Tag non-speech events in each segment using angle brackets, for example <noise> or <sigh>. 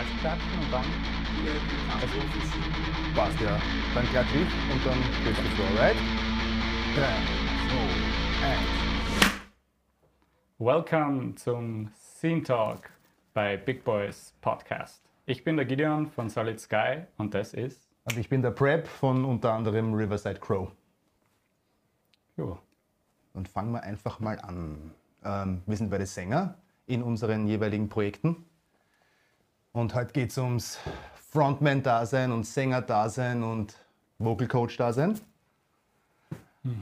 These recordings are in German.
zuerst klatschen und dann. Passt ja. Dann klatsch ich und dann gehst du so, alright? 3, 2, 1. Welcome zum Scene Talk bei Big Boys Podcast. Ich bin der Gideon von Solid Sky und das ist. Und ich bin der Prep von unter anderem Riverside Crow. Jo. Und fangen wir einfach mal an. Ähm, wir sind beide Sänger in unseren jeweiligen Projekten. Und heute geht es ums Frontman-Dasein und Sänger-Dasein und Vocal Coach-Dasein.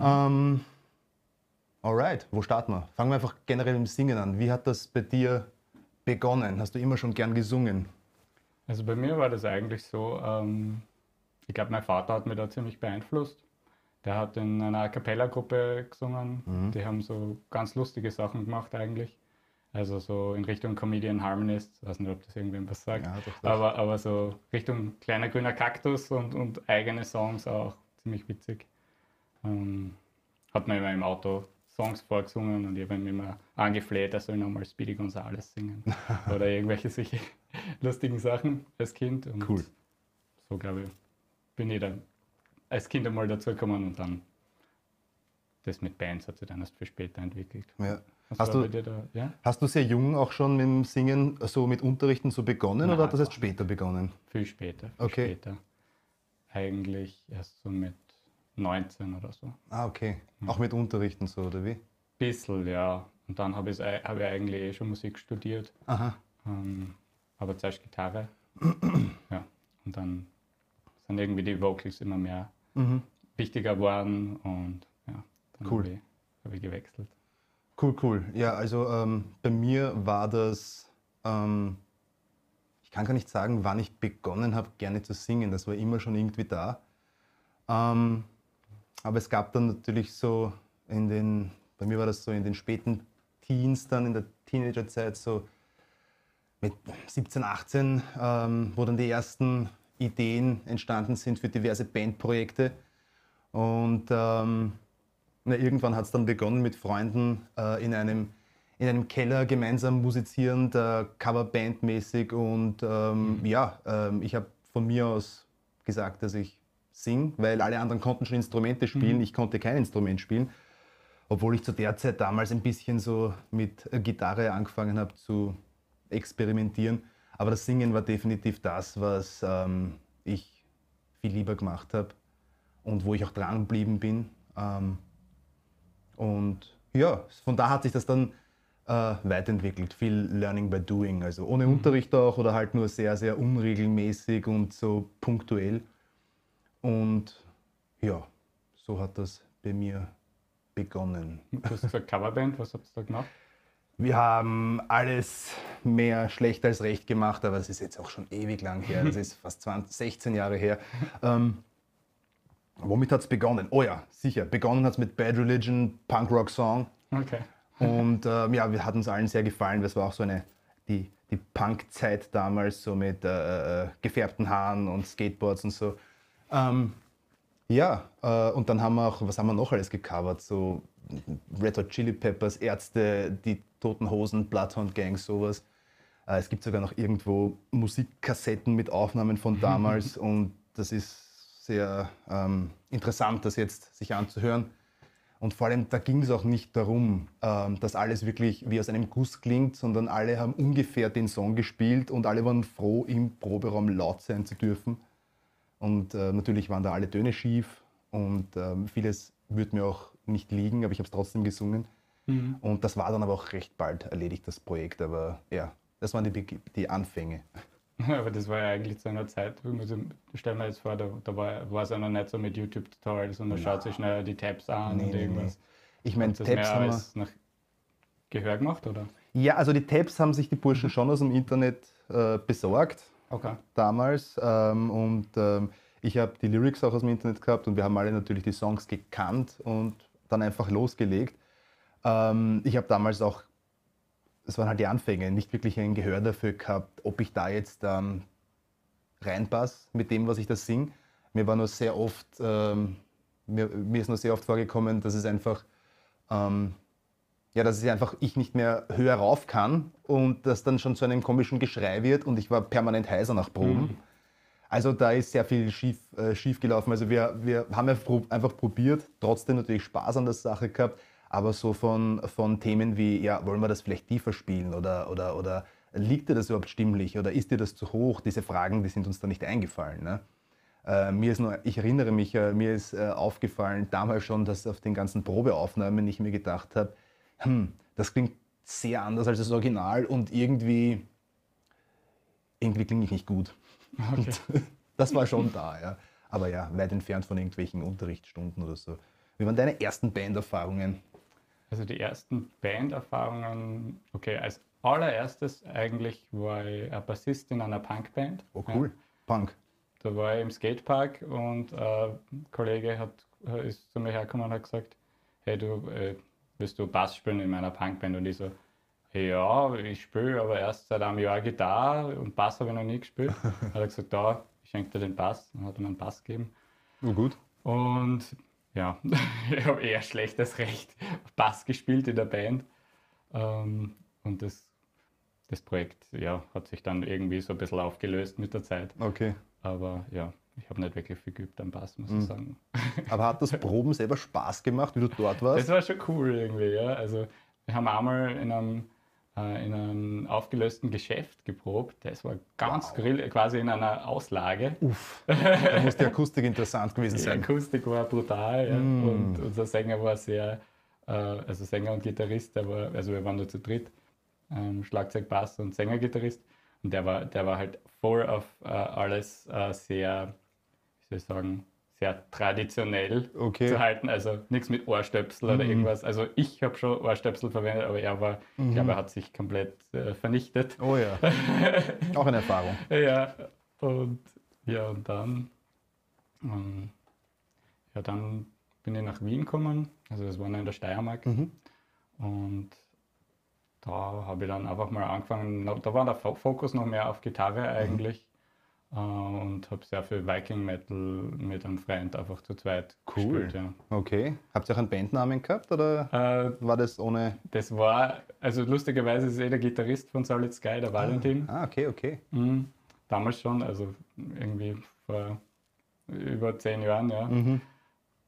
Ähm, alright, wo starten wir? Fangen wir einfach generell im Singen an. Wie hat das bei dir begonnen? Hast du immer schon gern gesungen? Also bei mir war das eigentlich so, ähm, ich glaube, mein Vater hat mich da ziemlich beeinflusst. Der hat in einer A Cappella-Gruppe gesungen. Die haben so ganz lustige Sachen gemacht eigentlich. Also so in Richtung Comedian Harmonist, weiß nicht, ob das irgendwem was sagt. Ja, doch, doch. Aber, aber so Richtung kleiner grüner Kaktus und, und eigene Songs auch ziemlich witzig. Ähm, hat mir immer im Auto Songs vorgesungen und ich habe ihm immer angefleht, er soll nochmal Speedy Gonzales singen. <laughs> Oder irgendwelche solche <laughs> lustigen Sachen als Kind. Und Cool. So glaube ich, bin ich dann als Kind einmal dazugekommen und dann das mit Bands hat sich dann erst für später entwickelt. Ja. Hast du, da? Ja? hast du sehr jung auch schon mit dem Singen, so mit Unterrichten so begonnen Nein, oder hat das erst später begonnen? Viel später. Viel Okay. später. Eigentlich erst so mit 19 oder so. Ah, okay. Auch mit Unterrichten so, oder wie? Bissl, ja. Und dann habe ich, hab ich eigentlich eh schon Musik studiert. Aha. Ähm, aber zuerst Gitarre. <clears throat> ja. Und dann sind irgendwie die Vocals immer mehr Mhm. wichtiger geworden und ja, dann Cool. habe ich, hab ich gewechselt. Cool, cool. Ja, also ähm, bei mir war das, ähm, ich kann gar nicht sagen, wann ich begonnen habe, gerne zu singen. Das war immer schon irgendwie da. Ähm, aber es gab dann natürlich so in den, bei mir war das so in den späten Teens, dann in der Teenagerzeit, so mit 17, 18, ähm, wo dann die ersten Ideen entstanden sind für diverse Bandprojekte. Und ähm, na, irgendwann hat es dann begonnen mit Freunden äh, in, einem, in einem Keller gemeinsam musizierend, äh, Coverband-mäßig. Und ähm, ja, ähm, ich habe von mir aus gesagt, dass ich singe, weil alle anderen konnten schon Instrumente spielen, ich konnte kein Instrument spielen. Obwohl ich zu der Zeit damals ein bisschen so mit äh, Gitarre angefangen habe zu experimentieren. Aber das Singen war definitiv das, was ähm, ich viel lieber gemacht habe und wo ich auch dran geblieben bin. Ähm, und ja, von da hat sich das dann äh, weiterentwickelt. Viel Learning by Doing, also ohne Unterricht auch oder halt nur sehr, sehr unregelmäßig und so punktuell. Und ja, so hat das bei mir begonnen. Du hast gesagt Coverband, was habt ihr da gemacht? Wir haben alles mehr schlecht als recht gemacht, aber es ist jetzt auch schon ewig lang her. Das ist fast 20, 16 Jahre her. <laughs> Ähm, womit hat es begonnen? Oh ja, sicher. Begonnen hat es mit Bad Religion, Punk-Rock-Song. Okay. Und ähm, ja, wir hat uns allen sehr gefallen. Das war auch so eine, die, die Punk-Zeit damals, so mit äh, äh, gefärbten Haaren und Skateboards und so. Ähm, ja, äh, und dann haben wir auch, was haben wir noch alles gecovert? So Red Hot Chili Peppers, Ärzte, die Toten Hosen, Bloodhound Gang, sowas. Äh, es gibt sogar noch irgendwo Musikkassetten mit Aufnahmen von damals <laughs> und das ist sehr ähm, interessant, das jetzt sich anzuhören. Und vor allem, da ging es auch nicht darum, ähm, dass alles wirklich wie aus einem Guss klingt, sondern alle haben ungefähr den Song gespielt und alle waren froh, im Proberaum laut sein zu dürfen. Und äh, natürlich waren da alle Töne schief und ähm, vieles würde mir auch nicht liegen, aber ich habe es trotzdem gesungen. Und das war dann aber auch recht bald erledigt, das Projekt. Aber ja, das waren die, Beg- die Anfänge. <laughs> Aber das war ja eigentlich zu einer Zeit, also stell mir jetzt vor, da, da war, war es ja noch nicht so mit YouTube-Tutorials und man schaut sich schnell die Tabs an Nee, und nee, irgendwas. Ich meine, Tabs mehr haben wir. als nach Gehör gemacht, oder? Ja, also die Tabs haben sich die Burschen schon aus dem Internet äh, besorgt. Okay. damals ähm, und ähm, ich habe die Lyrics auch aus dem Internet gehabt und wir haben alle natürlich die Songs gekannt und dann einfach losgelegt. Ähm, ich habe damals auch, das waren halt die Anfänge, nicht wirklich ein Gehör dafür gehabt, ob ich da jetzt ähm, reinpasse mit dem, was ich da singe. Mir war nur sehr oft, ähm, mir, mir ist nur sehr oft vorgekommen, dass es einfach ähm, ja, dass ich einfach ich nicht mehr höher rauf kann und das dann schon zu einem komischen Geschrei wird und ich war permanent heiser nach Proben. Mhm. Also da ist sehr viel schief, äh, schief gelaufen. Also wir, wir haben einfach probiert, trotzdem natürlich Spaß an der Sache gehabt, aber so von, von Themen wie, ja, wollen wir das vielleicht tiefer spielen oder, oder, oder liegt dir das überhaupt stimmlich oder ist dir das zu hoch? Diese Fragen, die sind uns da nicht eingefallen. Ne? Äh, mir ist nur, ich erinnere mich, äh, mir ist äh, aufgefallen damals schon, dass auf den ganzen Probeaufnahmen ich mir gedacht habe, hm, das klingt sehr anders als das Original und irgendwie, irgendwie klinge ich nicht gut. Okay. <laughs> Das war schon da, ja. Aber ja, weit entfernt von irgendwelchen Unterrichtsstunden oder so. Wie waren deine ersten Banderfahrungen? Also die ersten Banderfahrungen, okay, als allererstes eigentlich war ich ein Bassist in einer Punkband. Oh, cool. Punk. Da war ich im Skatepark und ein Kollege hat, ist zu mir hergekommen und hat gesagt, hey du, äh, willst du Bass spielen in meiner Punkband? Und ich so, ja, ich spiele aber erst seit einem Jahr Gitarre und Bass habe ich noch nie gespielt. <laughs> hat er gesagt, da, ich schenke dir den Bass. Dann hat mir einen Bass gegeben. Oh, gut. Und ja, ich <laughs> habe eher schlechtes Recht Bass gespielt in der Band. Ähm, und das, das Projekt ja, hat sich dann irgendwie so ein bisschen aufgelöst mit der Zeit. Okay. Aber ja, ich habe nicht wirklich viel geübt am Bass, muss Mhm. ich sagen. <laughs> Aber hat das Proben selber Spaß gemacht, wie du dort warst? Das war schon cool irgendwie, ja. Also wir haben einmal in einem, äh, in einem aufgelösten Geschäft geprobt. Das war ganz Wow. grill, quasi in einer Auslage. Uff, <laughs> da muss die Akustik interessant gewesen Die sein. Akustik war brutal ja. Mm. und unser Sänger war sehr, äh, also Sänger und Gitarrist, der war, also wir waren nur zu dritt, ähm, Schlagzeug, Bass und Sänger, Gitarrist und der war, der war halt voll auf äh, alles äh, sehr, wie soll ich sagen, sehr traditionell Okay. zu halten, also nichts mit Ohrstöpsel oder Mhm. irgendwas. Also ich habe schon Ohrstöpsel verwendet, aber er war, ich glaube, er hat sich komplett äh, vernichtet. Oh ja. <laughs> Auch eine Erfahrung. Ja, und ja, und dann, ähm, ja, dann bin ich nach Wien gekommen, also das war noch in der Steiermark. Mhm. Und da habe ich dann einfach mal angefangen, da war der Fo- Fokus noch mehr auf Gitarre eigentlich. Äh, Und habe sehr viel Viking Metal mit einem Freund einfach zu zweit Cool. gespielt. Ja. Okay. Habt ihr auch einen Bandnamen gehabt oder Äh, war das ohne. das war, also lustigerweise ist eh der Gitarrist von Solid Sky, der Valentin. Ah, okay, okay. Mhm. Damals schon, also irgendwie vor über zehn Jahren, ja. Mhm.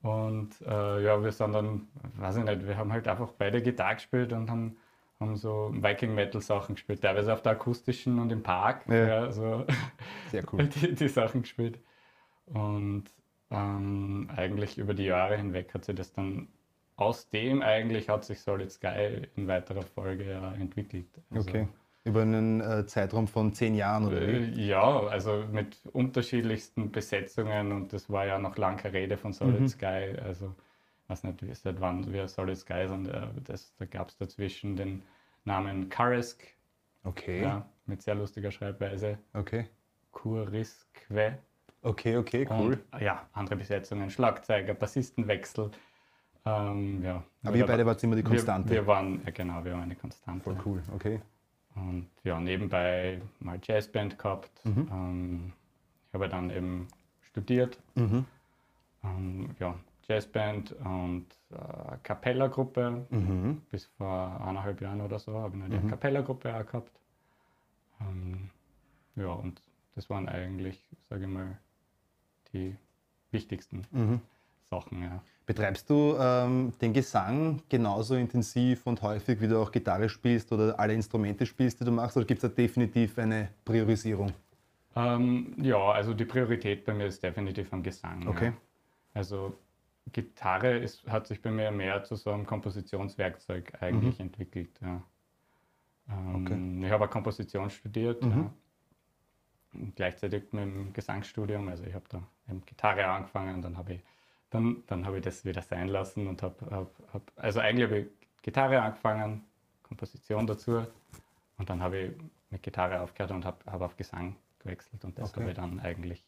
Und äh, ja, wir sind dann, weiß ich nicht, wir haben halt einfach beide Gitarre gespielt und haben, haben so Viking Metal Sachen gespielt, teilweise auf der akustischen und im Park, Ja. ja, so Sehr cool. <laughs> die, die Sachen gespielt. Und ähm, eigentlich über die Jahre hinweg hat sich das dann, aus dem eigentlich hat sich Solid Sky in weiterer Folge ja entwickelt. Also, Okay. Über einen äh, Zeitraum von zehn Jahren oder wie? Äh, Ja, also mit unterschiedlichsten Besetzungen und das war ja noch lange Rede von Solid Mhm. Sky. Also, weiß nicht, wie- seit wann wir Solid Sky sind. äh, Das, da gab es dazwischen den Namen Karesk, Okay. ja, mit sehr lustiger Schreibweise. Okay. Kuriskwe. Okay, okay, cool. Und, ja, andere Besetzungen, Schlagzeuger, Bassistenwechsel. Ähm, ja. Aber ihr beide wart immer die Konstante. Wir, wir waren, ja genau, wir waren eine Konstante. Voll cool, okay. Und ja, nebenbei mal Jazzband gehabt. Mhm. Ähm, ich habe dann eben studiert. Mhm. Ähm, ja, Jazzband und äh, Capella-Gruppe. Mhm. Bis vor eineinhalb Jahren oder so habe ich noch die Mhm. Capella-Gruppe auch gehabt. Ähm, ja, und das waren eigentlich, sage ich mal, die wichtigsten Mhm. Sachen. Ja. Betreibst du ähm, den Gesang genauso intensiv und häufig, wie du auch Gitarre spielst oder alle Instrumente spielst, die du machst, oder gibt es da definitiv eine Priorisierung? Ähm, ja, also die Priorität bei mir ist definitiv am Gesang. Okay. Ja. Also Gitarre ist, hat sich bei mir mehr zu so einem Kompositionswerkzeug eigentlich Mhm. entwickelt. Ja. Ähm, Okay. Ich habe auch Komposition studiert, Mhm. ja. Und gleichzeitig mit dem Gesangsstudium. Also ich habe da eben Gitarre angefangen, dann habe ich, dann, dann habe ich das wieder sein lassen und habe, hab, hab, also eigentlich habe ich Gitarre angefangen, Komposition dazu und dann habe ich mit Gitarre aufgehört und habe hab auf Gesang gewechselt und das Okay. habe ich dann eigentlich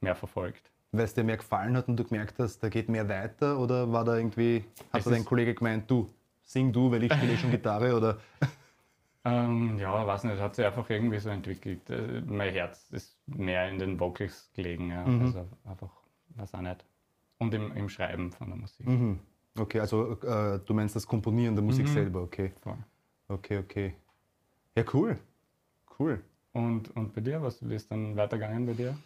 mehr verfolgt. Weil es dir mehr gefallen hat und du gemerkt hast, da geht mehr weiter oder war da irgendwie, hat Es da dein Kollege gemeint, du, sing du, weil ich spiele schon <laughs> Gitarre oder? Ähm, ja, weiß nicht, hat sich einfach irgendwie so entwickelt. Äh, mein Herz ist mehr in den Vocals gelegen, ja. Mhm. also einfach, weiß auch nicht. Und im, im Schreiben von der Musik. Mhm. Okay, also äh, du meinst das Komponieren der Musik Mhm. selber, okay. Voll. Okay, okay. Ja, cool. Cool. Und, und bei dir, was ist dann weitergegangen bei dir?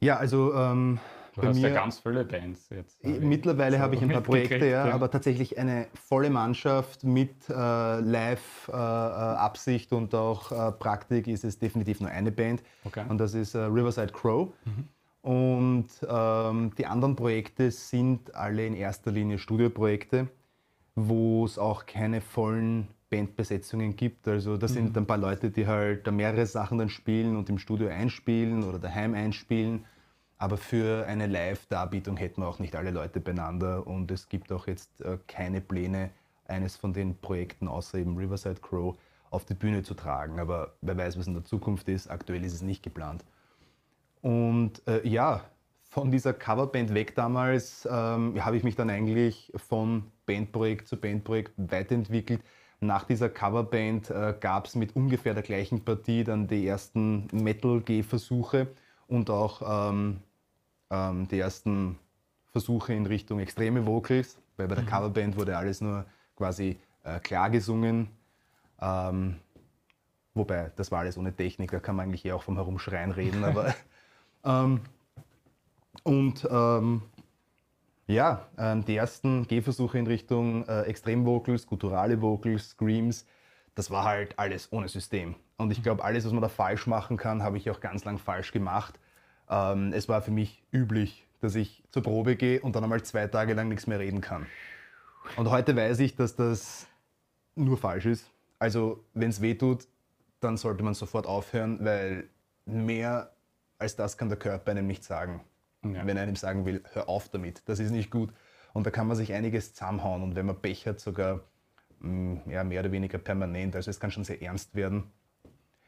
Ja, also ähm, Du bei hast mir, ja ganz viele Bands jetzt. Mittlerweile so habe ich ein paar Projekte, ja, ja. aber tatsächlich eine volle Mannschaft mit äh, Live-Absicht und auch äh, Praktik ist es definitiv nur eine Band. Okay. Und das ist äh, Riverside Crow. Und ähm, die anderen Projekte sind alle in erster Linie Studioprojekte, wo es auch keine vollen Bandbesetzungen gibt. Also das sind ein paar Leute, die halt da mehrere Sachen dann spielen und im Studio einspielen oder daheim einspielen. Aber für eine Live-Darbietung hätten wir auch nicht alle Leute beieinander und es gibt auch jetzt äh, keine Pläne, eines von den Projekten außer eben Riverside Crow auf die Bühne zu tragen. Aber wer weiß, was in der Zukunft ist. Aktuell ist es nicht geplant. Und äh, ja, von dieser Coverband weg damals ähm, habe ich mich dann eigentlich von Bandprojekt zu Bandprojekt weiterentwickelt. Nach dieser Coverband äh, gab es mit ungefähr der gleichen Partie dann die ersten Metal-G-Versuche und auch ähm, ähm, die ersten Versuche in Richtung extreme Vocals, weil bei der Coverband wurde alles nur quasi äh, klar gesungen. Ähm, wobei, das war alles ohne Technik, da kann man eigentlich eher auch vom Herumschreien reden, aber <laughs> ähm, und ähm, ja, ähm, die ersten Gehversuche in Richtung äh, Extremvocals, gutturale Vocals, Screams, das war halt alles ohne System. Und ich glaube, alles, was man da falsch machen kann, habe ich auch ganz lang falsch gemacht. Ähm, es war für mich üblich, dass ich zur Probe gehe und dann einmal zwei Tage lang nichts mehr reden kann. Und heute weiß ich, dass das nur falsch ist. Also, wenn es weh tut, dann sollte man sofort aufhören, weil mehr als das kann der Körper einem nicht sagen. Ja. Wenn einem sagen will, hör auf damit, das ist nicht gut. Und da kann man sich einiges zusammenhauen und wenn man Pech hat, sogar mh, ja, mehr oder weniger permanent. Also es kann schon sehr ernst werden.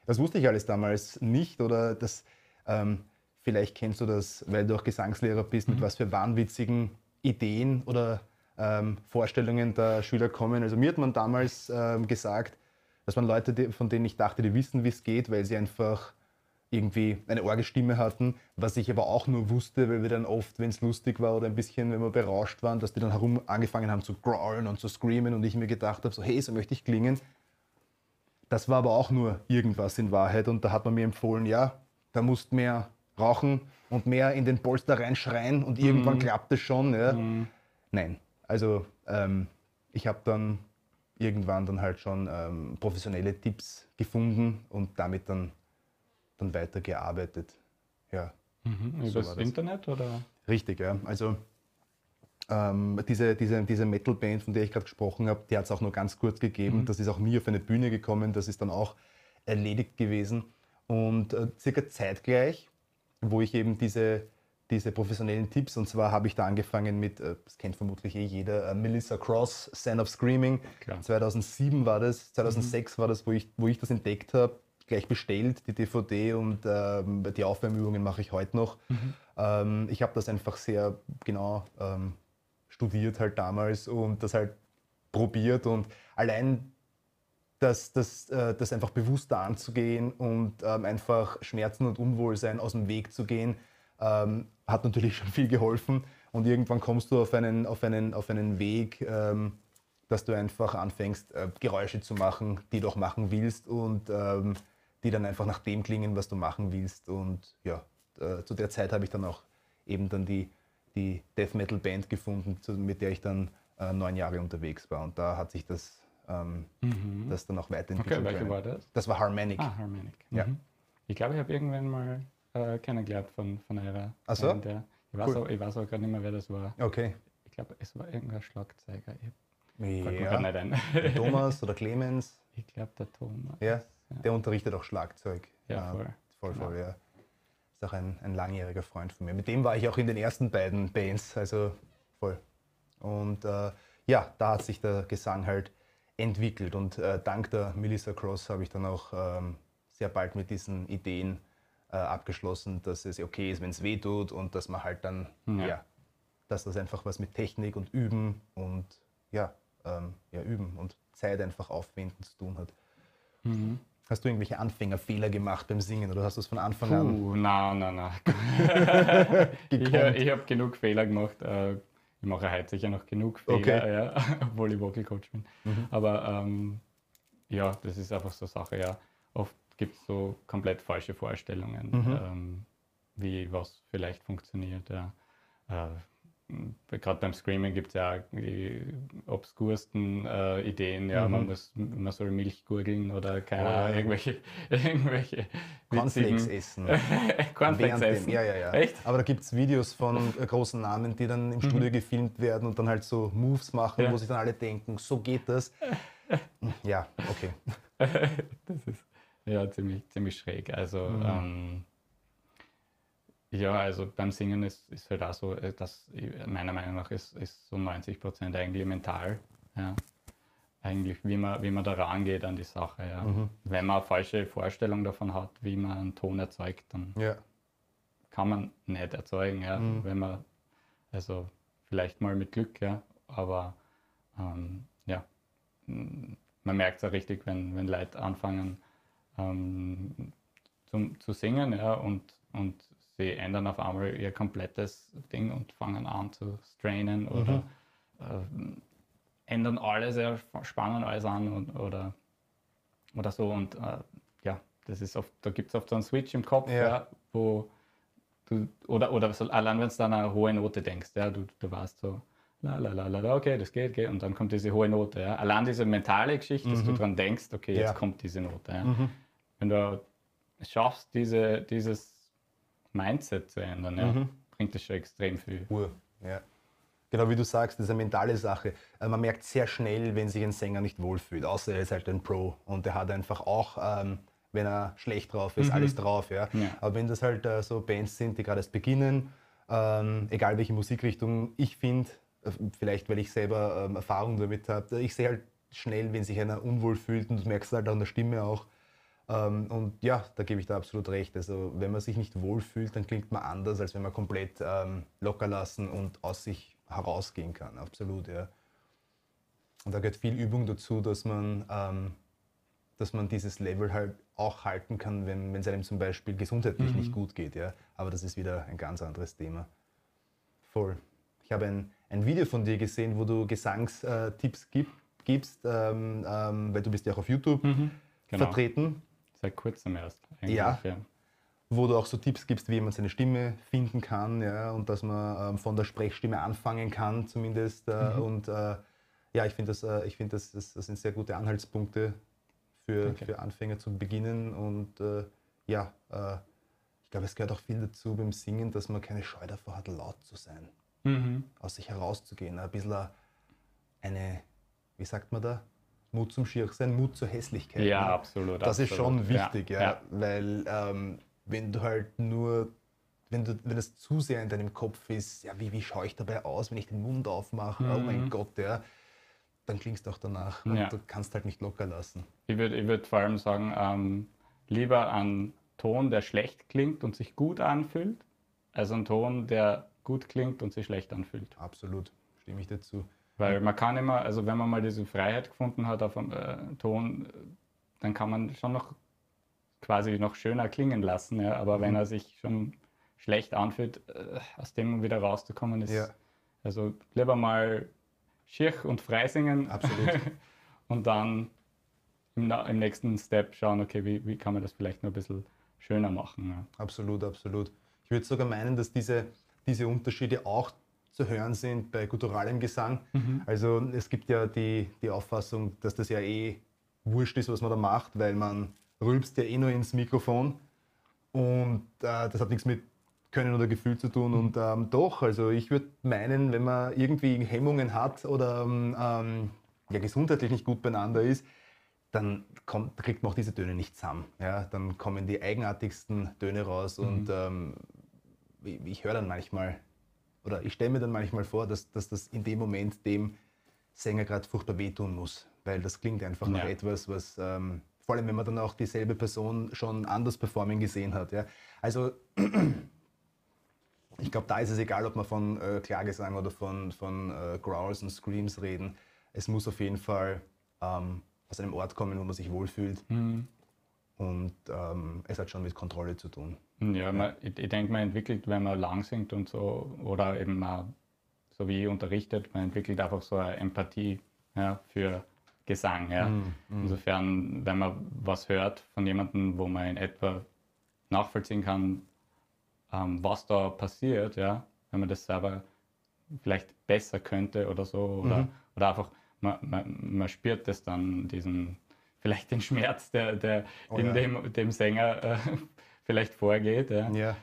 Das wusste ich alles damals nicht oder das, ähm, vielleicht kennst du das, weil du auch Gesangslehrer bist, mit was für wahnwitzigen Ideen oder ähm, Vorstellungen der Schüler kommen. Also mir hat man damals ähm, gesagt, das waren Leute, die, von denen ich dachte, die wissen, wie es geht, weil sie einfach irgendwie eine Orgelstimme hatten, was ich aber auch nur wusste, weil wir dann oft, wenn es lustig war oder ein bisschen, wenn wir berauscht waren, dass die dann herum angefangen haben zu growlen und zu screamen und ich mir gedacht habe, so hey, so möchte ich klingen. Das war aber auch nur irgendwas in Wahrheit und da hat man mir empfohlen, ja, da musst mehr rauchen und mehr in den Polster reinschreien und irgendwann klappt es schon. Ja. Nein, also ähm, ich habe dann irgendwann dann halt schon ähm, professionelle Tipps gefunden und damit dann, dann weitergearbeitet. Ja, Mhm. So Übers. Internet oder? richtig, ja. Also ähm, diese, diese, diese Metal-Band, von der ich gerade gesprochen habe, die hat es auch nur ganz kurz gegeben. Das ist auch nie auf eine Bühne gekommen, das ist dann auch erledigt gewesen. Und äh, circa zeitgleich, wo ich eben diese, diese professionellen Tipps, und zwar habe ich da angefangen mit, äh, das kennt vermutlich eh jeder, äh, Melissa Cross, Stand of Screaming. Klar. 2007 war das, 2006 war das, wo ich, wo ich das entdeckt habe, gleich bestellt, die DVD und ähm, die Aufwärmübungen mache ich heute noch. Ähm, ich habe das einfach sehr genau ähm, studiert halt damals und das halt probiert und allein das, das, äh, das einfach bewusster anzugehen und ähm, einfach Schmerzen und Unwohlsein aus dem Weg zu gehen, ähm, hat natürlich <laughs> schon viel geholfen. Und irgendwann kommst du auf einen, auf einen, auf einen Weg, ähm, dass du einfach anfängst, äh, Geräusche zu machen, die du auch machen willst und ähm, die dann einfach nach dem klingen, was du machen willst. Und ja, äh, zu der Zeit habe ich dann auch eben dann die, die Death Metal Band gefunden, zu, mit der ich dann äh, neun Jahre unterwegs war. Und da hat sich das, ähm, das dann auch weiterentwickelt. Okay, welche können. war das? Das war Harmonic. Ah, Harmonic. Ja. Mhm. Ich glaube, ich habe irgendwann mal äh, kennengelernt von, von einer. Ach so? Der, ich, weiß Cool. auch, ich weiß auch gerade nicht mehr, wer das war. Okay. Ich glaube, es war irgendein Schlagzeuger. Ich Ja. nicht ein. Thomas <laughs> oder Clemens, ich glaube, der Thomas. ja, der unterrichtet auch Schlagzeug. Ja, Ähm, voll. Voll, Genau. voll, ja. Ist auch ein, ein langjähriger Freund von mir. Mit dem war ich auch in den ersten beiden Bands, also voll. Und äh, ja, da hat sich der Gesang halt entwickelt. Und äh, dank der Melissa Cross habe ich dann auch ähm, sehr bald mit diesen Ideen äh, abgeschlossen, dass es okay ist, wenn es weh tut und dass man halt dann, Ja. ja. dass das einfach was mit Technik und Üben und ja, ähm, ja, Üben und Zeit einfach aufwenden zu tun hat. Mhm. Hast du irgendwelche Anfängerfehler gemacht beim Singen oder hast du es von Anfang an? Puh, nein, nein, nein. ich ich habe genug Fehler gemacht. Äh, Ich mache heute sicher noch genug Fehler, Okay. ja, <laughs> obwohl ich Vocal Coach bin. Mhm. Aber ähm, ja, das ist einfach so eine Sache, ja. Oft gibt es so komplett falsche Vorstellungen, Mhm. ähm, wie was vielleicht funktioniert. Ja. Äh, Gerade beim Screaming gibt es ja die obskursten äh, Ideen, ja, man, Mhm. muss, man soll Milch gurgeln oder keine ja. Ahnung, irgendwelche, <laughs> irgendwelche Cornflakes <laughs> essen. Cornflakes Während dem- essen. Ja, ja, ja. Echt? Aber da gibt es Videos von <laughs> äh, großen Namen, die dann im Studio gefilmt werden und dann halt so Moves machen, Ja. wo sich dann alle denken, so geht das. Ja, okay. das ist ja ziemlich, ziemlich schräg. Also Mhm. ähm, ja, also beim Singen ist, ist halt auch so, äh, dass ich- meiner Meinung nach ist, ist so 90 Prozent eigentlich mental. Ja. Eigentlich, wie man, wie man da rangeht an die Sache. Ja. Mhm. Wenn man eine falsche Vorstellung davon hat, wie man einen Ton erzeugt, dann Ja. kann man nicht erzeugen, ja, Mhm. wenn man, also vielleicht mal mit Glück, ja, aber ähm, ja, man merkt es ja richtig, wenn, wenn Leute anfangen ähm, zum, zu singen, ja, und, und sie ändern auf einmal ihr komplettes Ding und fangen an zu strainen oder ähm, ändern alles, ja, spannen alles an und, oder, oder so und äh, ja, das ist oft, da gibt es oft so einen Switch im Kopf, Ja. ja. wo du, oder, oder so, allein wenn du dann eine hohe Note denkst, ja, du, du warst so, la la la la, la, okay, das geht, geht, und dann kommt diese hohe Note, ja. Allein diese mentale Geschichte, dass du dran denkst, okay, jetzt kommt diese Note. Mhm. Wenn du es schaffst, diese, dieses Mindset zu ändern, ja, Mhm. bringt das schon extrem viel. Ur, ja. Genau wie du sagst, das ist eine mentale Sache. Äh, Man merkt sehr schnell, wenn sich ein Sänger nicht wohlfühlt, außer er ist halt ein Pro und der hat einfach auch, ähm, wenn er schlecht drauf ist, alles drauf. Ja. Ja. Aber wenn das halt äh, so Bands sind, die gerade erst beginnen, ähm, egal welche Musikrichtung ich finde, äh, vielleicht weil ich selber ähm, Erfahrung damit habe, ich sehe halt schnell, wenn sich einer unwohl fühlt und du merkst halt an der Stimme auch. Ähm, und ja, da gebe ich da absolut recht. Also wenn man sich nicht wohlfühlt, dann klingt man anders, als wenn man komplett ähm, locker lassen und aus sich herausgehen kann. Absolut, ja. Und da gehört viel Übung dazu, dass man, ähm, dass man dieses Level halt auch halten kann, wenn es einem zum Beispiel gesundheitlich nicht gut geht. Ja? Aber das ist wieder ein ganz anderes Thema. Voll. Ich habe ein, ein Video von dir gesehen, wo du Gesangstipps gib, gibst, ähm, ähm, weil du bist ja auch auf YouTube Genau. vertreten, Seit kurzem erst. Eigentlich, Ja. ja. wo du auch so Tipps gibst, wie man seine Stimme finden kann ja, und dass man ähm, von der Sprechstimme anfangen kann zumindest. Äh, Mhm. Und äh, ja, ich finde, das, äh, ich find das, das, das sind sehr gute Anhaltspunkte für, Danke. für Anfänger zu beginnen. Und äh, ja, äh, ich glaube, es gehört auch viel dazu beim Singen, dass man keine Scheu davor hat, laut zu sein, Mhm. aus sich herauszugehen. Ein bisschen eine, wie sagt man da? Mut zum Schirchsein, Mut zur Hässlichkeit. Ja, ne? absolut. Das ist absolut. schon wichtig, ja, ja. weil ähm, wenn du halt nur, wenn, du, wenn es zu sehr in deinem Kopf ist, ja, wie, wie schaue ich dabei aus, wenn ich den Mund aufmache, oh mein Mhm. Gott, ja, dann klingst du auch danach Ja. und du kannst halt nicht locker lassen. Ich würde ich würd vor allem sagen, ähm, lieber einen Ton, der schlecht klingt und sich gut anfühlt, als einen Ton, der gut klingt und sich schlecht anfühlt. Absolut, stimme ich dazu. Weil man kann immer, also wenn man mal diese Freiheit gefunden hat auf einem äh, Ton, äh, dann kann man schon noch quasi noch schöner klingen lassen. Ja? Aber wenn Mhm. er sich schon schlecht anfühlt, äh, aus dem wieder rauszukommen, ist Ja. also lieber mal schier und frei singen Absolut. <laughs> und dann im, im nächsten Step schauen, okay, wie, wie kann man das vielleicht noch ein bisschen schöner machen. Ja? Absolut, absolut. Ich würde sogar meinen, dass diese, diese Unterschiede auch zu hören sind bei gutturalem Gesang. Also es gibt ja die, die Auffassung, dass das ja eh wurscht ist, was man da macht, weil man rülpst ja eh nur ins Mikrofon und äh, das hat nichts mit Können oder Gefühl zu tun. Und ähm, doch, also ich würde meinen, wenn man irgendwie Hemmungen hat oder ähm, ja, gesundheitlich nicht gut beieinander ist, dann kommt, kriegt man auch diese Töne nicht zusammen. Ja? Dann kommen die eigenartigsten Töne raus und ähm, ich, ich höre dann manchmal, oder ich stelle mir dann manchmal vor, dass, dass das in dem Moment dem Sänger gerade furchtbar wehtun muss, weil das klingt einfach nach Ja. etwas, was, ähm, vor allem wenn man dann auch dieselbe Person schon anders performen gesehen hat. Ja? Also <clears throat> ich glaube, da ist es egal, ob wir von äh, Klagesang oder von, von äh, Growls und Screams reden. Es muss auf jeden Fall ähm, aus einem Ort kommen, wo man sich wohlfühlt. Mhm. Und ähm, es hat schon mit Kontrolle zu tun. Ja, man, ich, ich denke, man entwickelt, wenn man lang singt und so, oder eben mal so wie ich unterrichtet, man entwickelt einfach so eine Empathie ja, für Gesang. Ja. Mm, mm. Insofern, wenn man was hört von jemandem, wo man in etwa nachvollziehen kann, ähm, was da passiert, ja, wenn man das selber vielleicht besser könnte oder so, oder, Mhm. oder einfach, man, man, man spürt das dann, diesen, vielleicht den Schmerz, der, der Oh in ja. dem, dem Sänger äh, vielleicht vorgeht. Ja. Ja,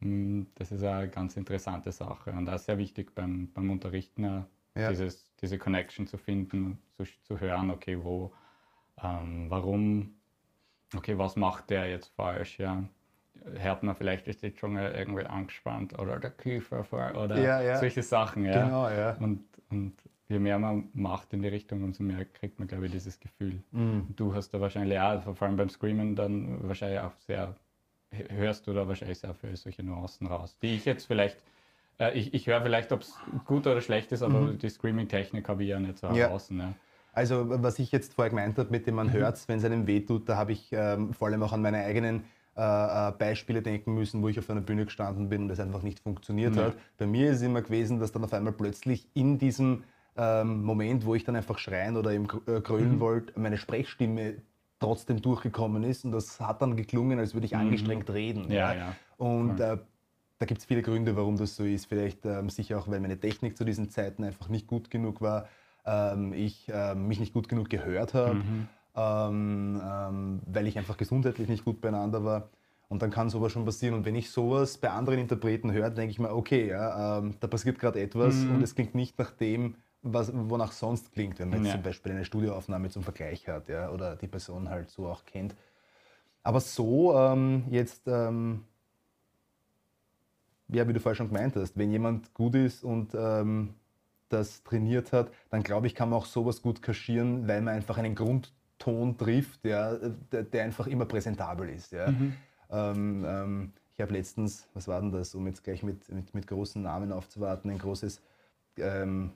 Mm, Das ist eine ganz interessante Sache und auch sehr wichtig beim, beim Unterrichten, auch Ja. dieses, diese Connection zu finden, zu, zu hören, okay, wo, ähm, warum, okay, was macht der jetzt falsch, ja. Hört man vielleicht, ist die Zunge irgendwie angespannt oder der Kiefer vor oder Ja, ja. solche Sachen, ja. genau, ja. Und, und je mehr man macht in die Richtung, umso mehr kriegt man, glaube ich, dieses Gefühl. Mm. Du hast da wahrscheinlich auch, vor allem beim Screamen, dann wahrscheinlich auch sehr, hörst du da wahrscheinlich sehr viel solche Nuancen raus, die ich jetzt vielleicht, äh, ich, ich höre vielleicht, ob es gut oder schlecht ist, aber die Screaming-Technik habe ich ja nicht so Ja. draußen. Ja. Also was ich jetzt vorher gemeint habe, mit dem man hört, wenn es einem wehtut, da habe ich ähm, vor allem auch an meine eigenen äh, äh, Beispiele denken müssen, wo ich auf einer Bühne gestanden bin und das einfach nicht funktioniert Ja. hat. Bei mir ist es immer gewesen, dass dann auf einmal plötzlich in diesem ähm, Moment, wo ich dann einfach schreien oder eben äh, grölen wollte, meine Sprechstimme trotzdem durchgekommen ist und das hat dann geklungen, als würde ich angestrengt reden. Ja, ja. Und äh, da gibt es viele Gründe, warum das so ist. Vielleicht ähm, sicher auch, weil meine Technik zu diesen Zeiten einfach nicht gut genug war, ähm, ich ähm, mich nicht gut genug gehört habe, ähm, ähm, weil ich einfach gesundheitlich nicht gut beieinander war. Und dann kann sowas schon passieren. Und wenn ich sowas bei anderen Interpreten höre, denke ich mir, okay, ja, ähm, da passiert gerade etwas und es klingt nicht nach dem, was, wonach sonst klingt, wenn man jetzt Ja. zum Beispiel eine Studioaufnahme zum Vergleich hat ja, oder die Person halt so auch kennt. Aber so ähm, jetzt ähm, ja, wie du vorher schon gemeint hast, wenn jemand gut ist und ähm, das trainiert hat, dann glaube ich, kann man auch sowas gut kaschieren, weil man einfach einen Grundton trifft, der, der, der einfach immer präsentabel ist. Ja. Ähm, ähm, ich habe letztens, was war denn das, um jetzt gleich mit, mit, mit großen Namen aufzuwarten, ein großes ähm,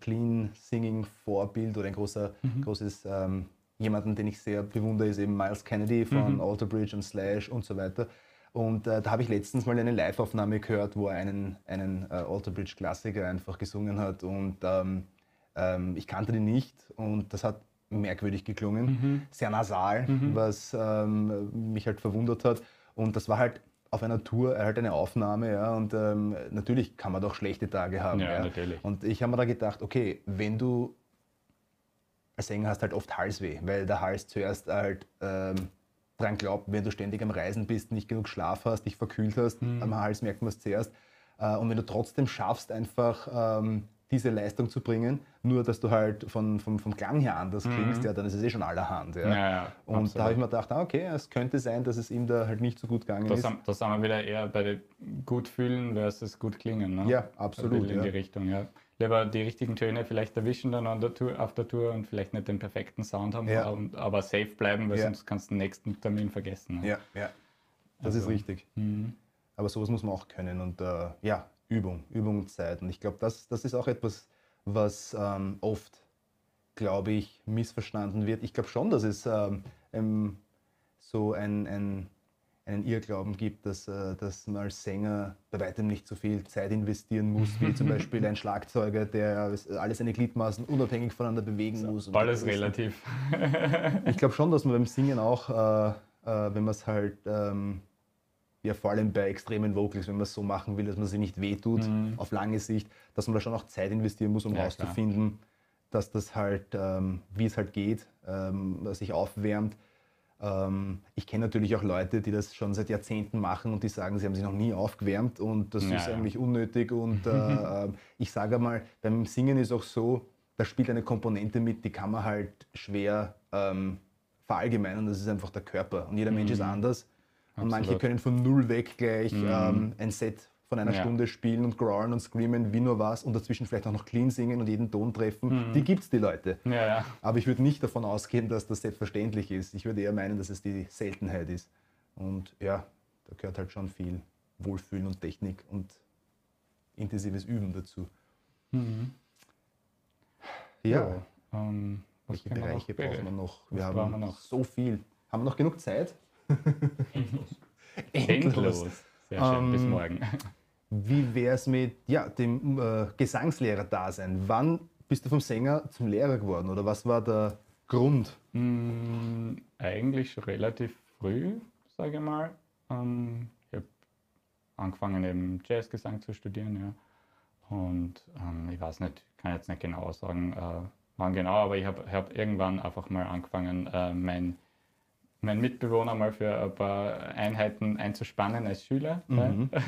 Clean Singing Vorbild oder ein großer, großes, ähm, jemanden, den ich sehr bewundere, ist eben Miles Kennedy von Alter Bridge und Slash und so weiter. Und äh, da habe ich letztens mal eine Live-Aufnahme gehört, wo er einen, einen äh, Alter Bridge Klassiker einfach gesungen hat und ähm, ähm, ich kannte den nicht und das hat merkwürdig geklungen, sehr nasal, was ähm, mich halt verwundert hat. Und das war halt auf einer Tour halt eine Aufnahme, ja, und ähm, natürlich kann man doch schlechte Tage haben. Ja, natürlich. Und ich habe mir da gedacht, okay, wenn du als Sänger hast halt oft Halsweh, weil der Hals zuerst halt ähm, dran glaubt, wenn du ständig am Reisen bist, nicht genug Schlaf hast, dich verkühlt hast, Mhm. am Hals merkt man es zuerst. Äh, und wenn du trotzdem schaffst, einfach ähm, diese Leistung zu bringen, nur dass du halt von, vom, vom Klang her anders klingst, ja, dann ist es eh schon allerhand. Ja. Mhm. Ja, ja, und absolut. da habe ich mir gedacht, ah, okay, es könnte sein, dass es ihm da halt nicht so gut gegangen Da ist. sind, da sind wir wieder eher bei gut fühlen versus gut klingen. Ne? Ja, absolut, In ja. die Richtung, ja. Lieber die richtigen Töne vielleicht erwischen dann an der Tour, auf der Tour und vielleicht nicht den perfekten Sound haben, aber, aber safe bleiben, weil sonst kannst du den nächsten Termin vergessen. Ne? Ja, ja. Das ist richtig. Mhm. Aber sowas muss man auch können und äh, ja, Übung, Übung und Zeit. Und ich glaube, das, das ist auch etwas, was ähm, oft, glaube ich, missverstanden wird. Ich glaube schon, dass es ähm, ähm, so ein, ein, einen Irrglauben gibt, dass, äh, dass man als Sänger bei weitem nicht so viel Zeit investieren muss, wie zum <laughs> Beispiel ein Schlagzeuger, der alle seine Gliedmaßen unabhängig voneinander bewegen muss. Und Alles relativ. ich glaube schon, dass man beim Singen auch, äh, äh, wenn man es halt, ähm, ja vor allem bei extremen Vocals, wenn man es so machen will, dass man sie nicht wehtut, auf lange Sicht, dass man da schon auch Zeit investieren muss, um Ja, herauszufinden, dass das halt, ähm, wie es halt geht, ähm, sich aufwärmt. Ähm, ich kenne natürlich auch Leute, die das schon seit Jahrzehnten machen und die sagen, sie haben sich noch nie aufgewärmt und das Ja, ist ja. eigentlich unnötig. Und <laughs> äh, ich sage mal, beim Singen ist auch so, da spielt eine Komponente mit, die kann man halt schwer ähm, verallgemeinern. Das ist einfach der Körper. Und jeder Mensch ist anders. Und manche Absolut. können von null weg gleich ähm, ein Set von einer Ja. Stunde spielen und growlen und screamen wie nur was und dazwischen vielleicht auch noch clean singen und jeden Ton treffen. Die gibt's, die Leute. Ja, ja. Aber ich würde nicht davon ausgehen, dass das selbstverständlich ist. Ich würde eher meinen, dass es die Seltenheit ist. Und ja, da gehört halt schon viel Wohlfühlen und Technik und intensives Üben dazu. Ja, Ähm, was welche Bereiche brauchen wir noch? Wir haben wir noch? so viel. Haben wir noch genug Zeit? Endlos. Sehr schön, bis Ähm, morgen. wie wäre es mit ja, dem äh, Gesangslehrer-Dasein? Wann bist du vom Sänger zum Lehrer geworden oder was war der Grund? Mm, eigentlich relativ früh, sage ich mal. Ähm, ich habe angefangen, eben Jazzgesang zu studieren, ja. Und ähm, ich weiß nicht, kann jetzt nicht genau sagen, äh, wann genau, aber ich habe hab irgendwann einfach mal angefangen, äh, mein, mein Mitbewohner mal für ein paar Einheiten einzuspannen als Schüler. Mhm. Ja.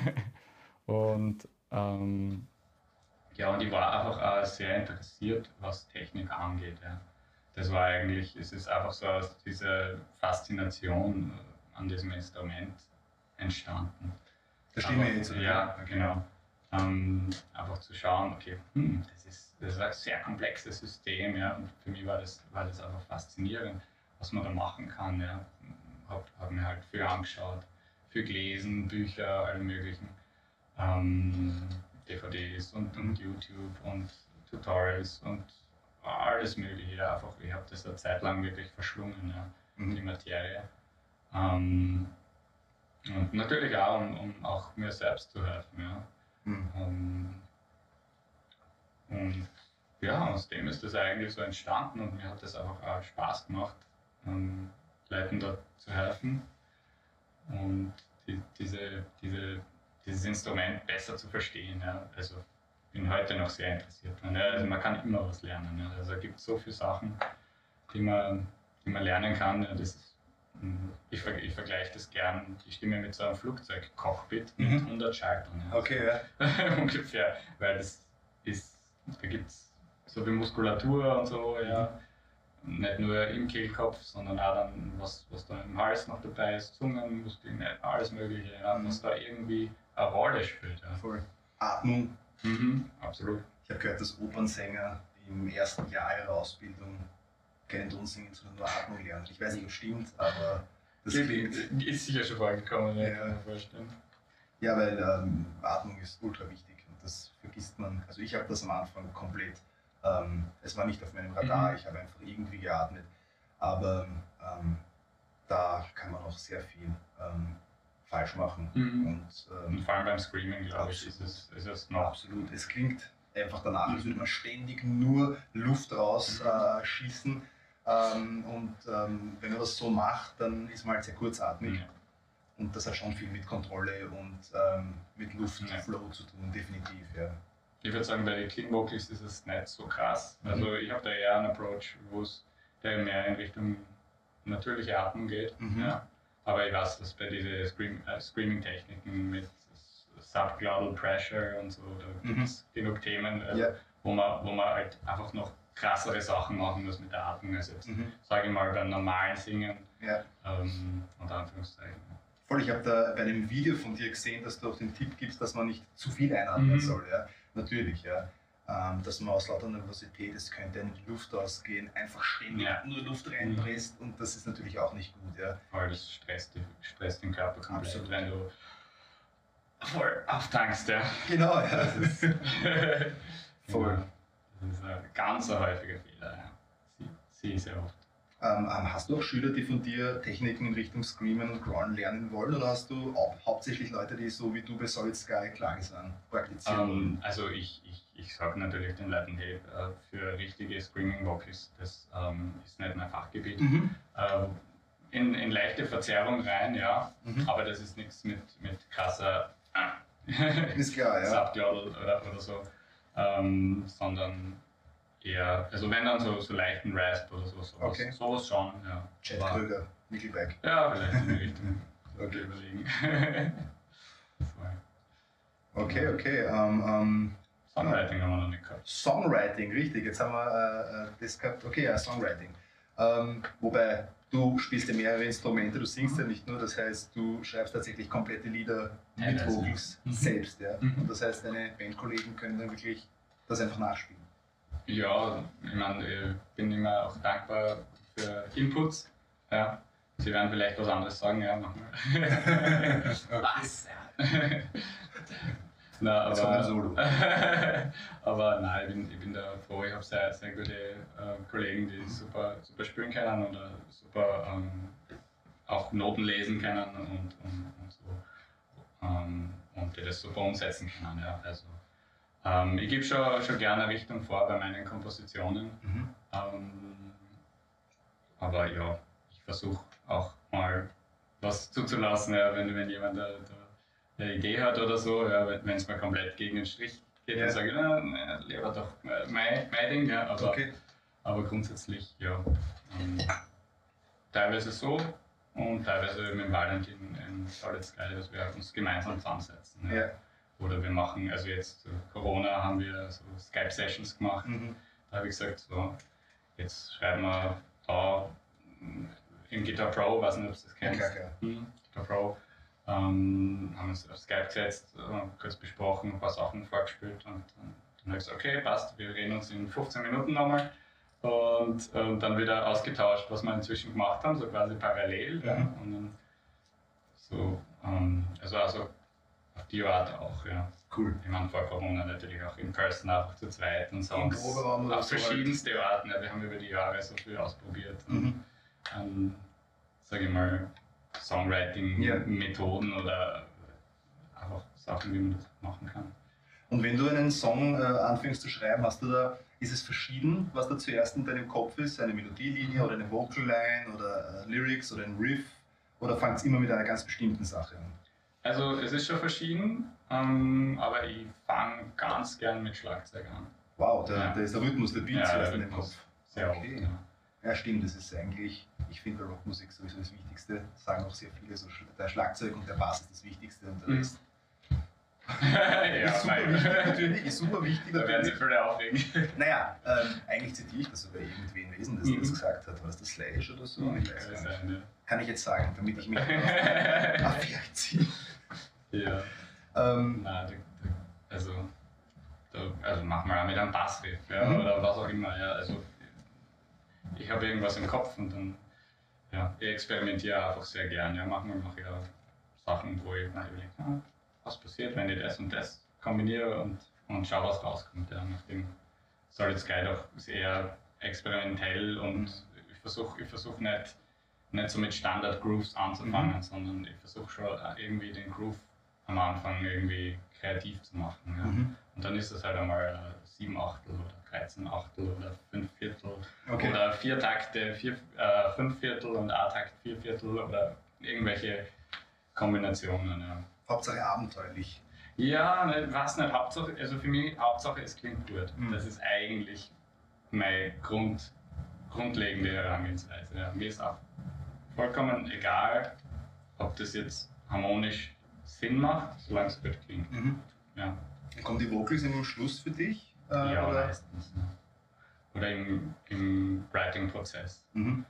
<laughs> Und ähm, ja, und ich war einfach auch sehr interessiert, was Technik angeht. Ja. Das war eigentlich, es ist einfach so aus dieser Faszination an diesem Instrument entstanden. Verstehen wir jetzt. Ja, genau. Ähm, einfach zu schauen, okay, hm, das, ist, das ist ein sehr komplexes System, ja, und für mich war das, war das einfach faszinierend, was man da machen kann. Ja. Habe hab mir halt viel angeschaut, viel gelesen, Bücher, alle möglichen ähm, DVDs und, und YouTube und Tutorials und alles Mögliche. Einfach, ich habe das eine Zeit lang wirklich verschlungen, ja, Mhm. die Materie. Ähm, und natürlich auch, um, um auch mir selbst zu helfen. Ja. Mhm. Ähm, und ja, aus dem ist das eigentlich so entstanden und mir hat das einfach auch Spaß gemacht, ähm, Leuten dort zu helfen und die, diese, diese, dieses Instrument besser zu verstehen. Ja. Also bin heute noch sehr interessiert dran. Ja. Also man kann immer was lernen. Ja. Also es gibt so viele Sachen, die man, die man lernen kann. Ja. Das ist, mm, ich, ver- ich vergleiche das gern, die Stimme mit so einem Flugzeugcockpit mit Mhm. 100 Schaltern. Ja. Okay, ja. <laughs> ungefähr, weil das ist, da gibt es so viel Muskulatur und so, ja. Nicht nur im Kehlkopf, sondern auch dann, was, was da im Hals noch dabei ist, Zungenmuskeln, alles Mögliche, ja, was da irgendwie eine Rolle spielt. Ja. Voll. Atmung. Mhm, absolut. Ich habe gehört, dass Opernsänger im ersten Jahr ihrer Ausbildung keinen Ton singen, sondern nur Atmung lernen. Ich weiß nicht, ob es stimmt, aber das klingt. ist sicher schon vorgekommen, ja, kann mir vorstellen. Ja, weil ähm, Atmung ist ultra wichtig und das vergisst man. Also ich habe das am Anfang komplett. Ähm, es war nicht auf meinem Radar, Mhm. ich habe einfach irgendwie geatmet. Aber ähm, da kann man auch sehr viel ähm, falsch machen. Mhm. Und Und ähm, vor allem beim Screaming, glaube ich, ist es, ist es noch. absolut, es klingt einfach danach, als Mhm. würde man ständig nur Luft raus Mhm. äh, schießen. Ähm, und ähm, wenn man das so macht, dann ist man halt sehr kurzatmig. Ja. Und das hat schon viel mit Kontrolle und ähm, mit Luftflow Ja. zu tun, definitiv. Ja. Ich würde sagen, bei den Clean Vocals ist es nicht so krass. Mhm. Also ich habe da eher einen Approach, wo es der mehr in Richtung natürliche Atmung geht. Mhm. Ja. Aber ich weiß, dass bei diesen Scream, äh, Screaming-Techniken mit Subglottal Pressure und so, da Mhm. gibt es genug Themen, äh, Ja. wo, man, wo man halt einfach noch krassere Sachen machen muss mit der Atmung. Also jetzt, Mhm. sage ich mal, beim normalen Singen, ja. ähm, unter Anführungszeichen. Voll, ich habe da bei einem Video von dir gesehen, dass du auch den Tipp gibst, dass man nicht zu viel einatmen Mhm. soll. Ja? Natürlich, ja. Ähm, dass man aus lauter Nervosität, es könnte die Luft ausgehen, einfach ständig Ja. nur Luft reinpresst und das ist natürlich auch nicht gut. Ja. Weil das stresst, stresst den Körper komplett, Absolut. wenn du voll auftankst. Ja. Genau, ja. Das ist <laughs> Voll. Ja, Das ist ein ganz häufiger Fehler. Ja. Sie, sie ist sehr oft. Ähm, ähm, hast du auch Schüler, die von dir Techniken in Richtung Screamen und Growlen lernen wollen oder hast du hau hauptsächlich Leute, die so wie du bei Solid Sky Klagesang praktizieren wollen? Ähm, also ich, ich, ich sage natürlich den Leuten, hey, äh, für richtige Screaming Vocals, das ähm, ist nicht mein Fachgebiet. Mhm. Äh, in, in leichte Verzerrung rein, ja, Mhm. aber das ist nichts mit, mit krasser Ist klar, ja. <laughs> Oder, oder so, sondern eher, also wenn dann so, so leichten Rasp oder so, sowas, Okay. sowas schon, ja. Chad Aber- Kröger, Nickelback. Ja, vielleicht in die Richtung. <laughs> Okay. überlegen. <laughs> Okay, okay. Ähm, ähm, Songwriting haben wir noch nicht gehabt. Songwriting, richtig. Jetzt haben wir äh, äh, das gehabt. Okay, ja, Songwriting. Ähm, wobei du spielst ja mehrere Instrumente, du singst ja nicht nur, das heißt, du schreibst tatsächlich komplette Lieder mit Teilweise. Vocals Mhm. selbst. Ja? Mhm. Und das heißt, deine Bandkollegen können dann wirklich das einfach nachspielen. Ja, ich meine, ich bin immer auch dankbar für Inputs. Ja. Sie werden vielleicht was anderes sagen, ja, wir. <laughs> Was? Na, Jetzt kommt ein aber, Solo. <laughs> aber nein, ich bin, ich bin da froh. Ich habe sehr, sehr gute äh, Kollegen, die super, super spielen können oder super ähm, auch Noten lesen können und, und, und so. Ähm, und die das super umsetzen können. Ja. Also, ähm, ich gebe schon, schon gerne eine Richtung vor bei meinen Kompositionen. Mhm. Ähm, aber ja, ich versuche auch mal was zuzulassen, ja, wenn, wenn jemand eine, eine Idee hat oder so, ja, wenn es mal komplett gegen den Strich geht, Ja. dann sage ich, na, na, lieber doch mein, mein Ding, ja, aber, Okay. aber grundsätzlich ja. Ähm, teilweise so und teilweise mit dem Valentin in Solid Sky, dass wir uns gemeinsam zusammensetzen. Ja. Oder wir machen, also jetzt Corona haben wir so Skype-Sessions gemacht. Mhm. Da habe ich gesagt, so, jetzt schreiben wir da mm, im Guitar Pro, weiß nicht, ob du das Ja, kennst. klar, klar. Mhm, Guitar Pro. Ähm, haben uns auf Skype gesetzt, äh, kurz besprochen, ein paar Sachen vorgespielt und dann, dann habe ich gesagt, okay, passt, wir reden uns in 15 Minuten nochmal. Und, und dann wieder ausgetauscht, was wir inzwischen gemacht haben, so quasi parallel. Ja. Und dann so, ähm, also, also die Art auch, ja. Cool. Ich meine, vor Corona natürlich auch in Person einfach zu zweit und Songs Proberaum oder auf halt. verschiedenste Arten. Ja, wir haben über die Jahre so viel ausprobiert. Mhm. An, sage ich mal, Songwriting-Methoden oder einfach Sachen, wie man das machen kann. Und wenn du einen Song äh, anfängst zu schreiben, hast du da, ist es verschieden, was da zuerst in deinem Kopf ist? Eine Melodielinie oder eine Vocal Line oder äh, Lyrics oder ein Riff? Oder fängt es immer mit einer ganz bestimmten Sache an? Also es ist schon verschieden, ähm, aber ich fange ganz gern mit Schlagzeug an. Wow, da, Ja. da ist der Rhythmus, der Beat Ja, zuerst in dem Rhythmus. Kopf. Sehr Okay. oft. Ja. Ja, stimmt, das ist eigentlich, ich finde Rockmusik sowieso das Wichtigste. Sagen auch sehr viele, so der Schlagzeug und der Bass ist das Wichtigste und der Mhm. Rest <laughs> ja, ist super nein. wichtig natürlich, ist super wichtig Da werden sich natürlich. viele aufregen. <laughs> Naja, ähm, eigentlich zitiere ich das sogar irgendwen Wesen, das Mhm. das gesagt hat. War das der Slash oder so? Ich weiß Das ist nicht. Kann ich jetzt sagen, damit ich mich <laughs> Pferd ziehe. ja. Ähm, Nein, da, da, also, da, also mach mal auch mit einem Bassriff ja, Mhm. oder was auch immer. Ja. Also, ich habe irgendwas im Kopf und dann ja, ich experimentiere einfach sehr gern. Ja. Manchmal mache ich auch Sachen, wo ich mir überlege, ah, was passiert, wenn ich das und das kombiniere und, und schau, was rauskommt. Ja. Nachdem Solid Sky doch ist eher experimentell und ich versuche ich versuch nicht, nicht so mit Standard-Grooves anzufangen, Mhm. sondern ich versuche schon irgendwie den Groove am Anfang irgendwie kreativ zu machen. Ja. Mhm. Und dann ist es halt einmal äh, sieben Achtel oder 13 Achtel oder fünf Viertel Okay. oder vier Takte, vier, äh, fünf Viertel und A-Takt, vier Viertel oder irgendwelche Kombinationen. Ja, Hauptsache abenteuerlich. ja ne, weiß nicht, Hauptsache, also für mich Hauptsache es klingt gut. Mhm. Das ist eigentlich meine Grund, grundlegende Herangehensweise. Ja. Mir ist auch vollkommen egal, ob das jetzt harmonisch Sinn macht, solange es gut klingt. Mhm. Ja. Kommen die Vocals im Schluss für dich? Äh, Ja, oder? meistens. Ja. Oder im, im Writing-Prozess. Mhm.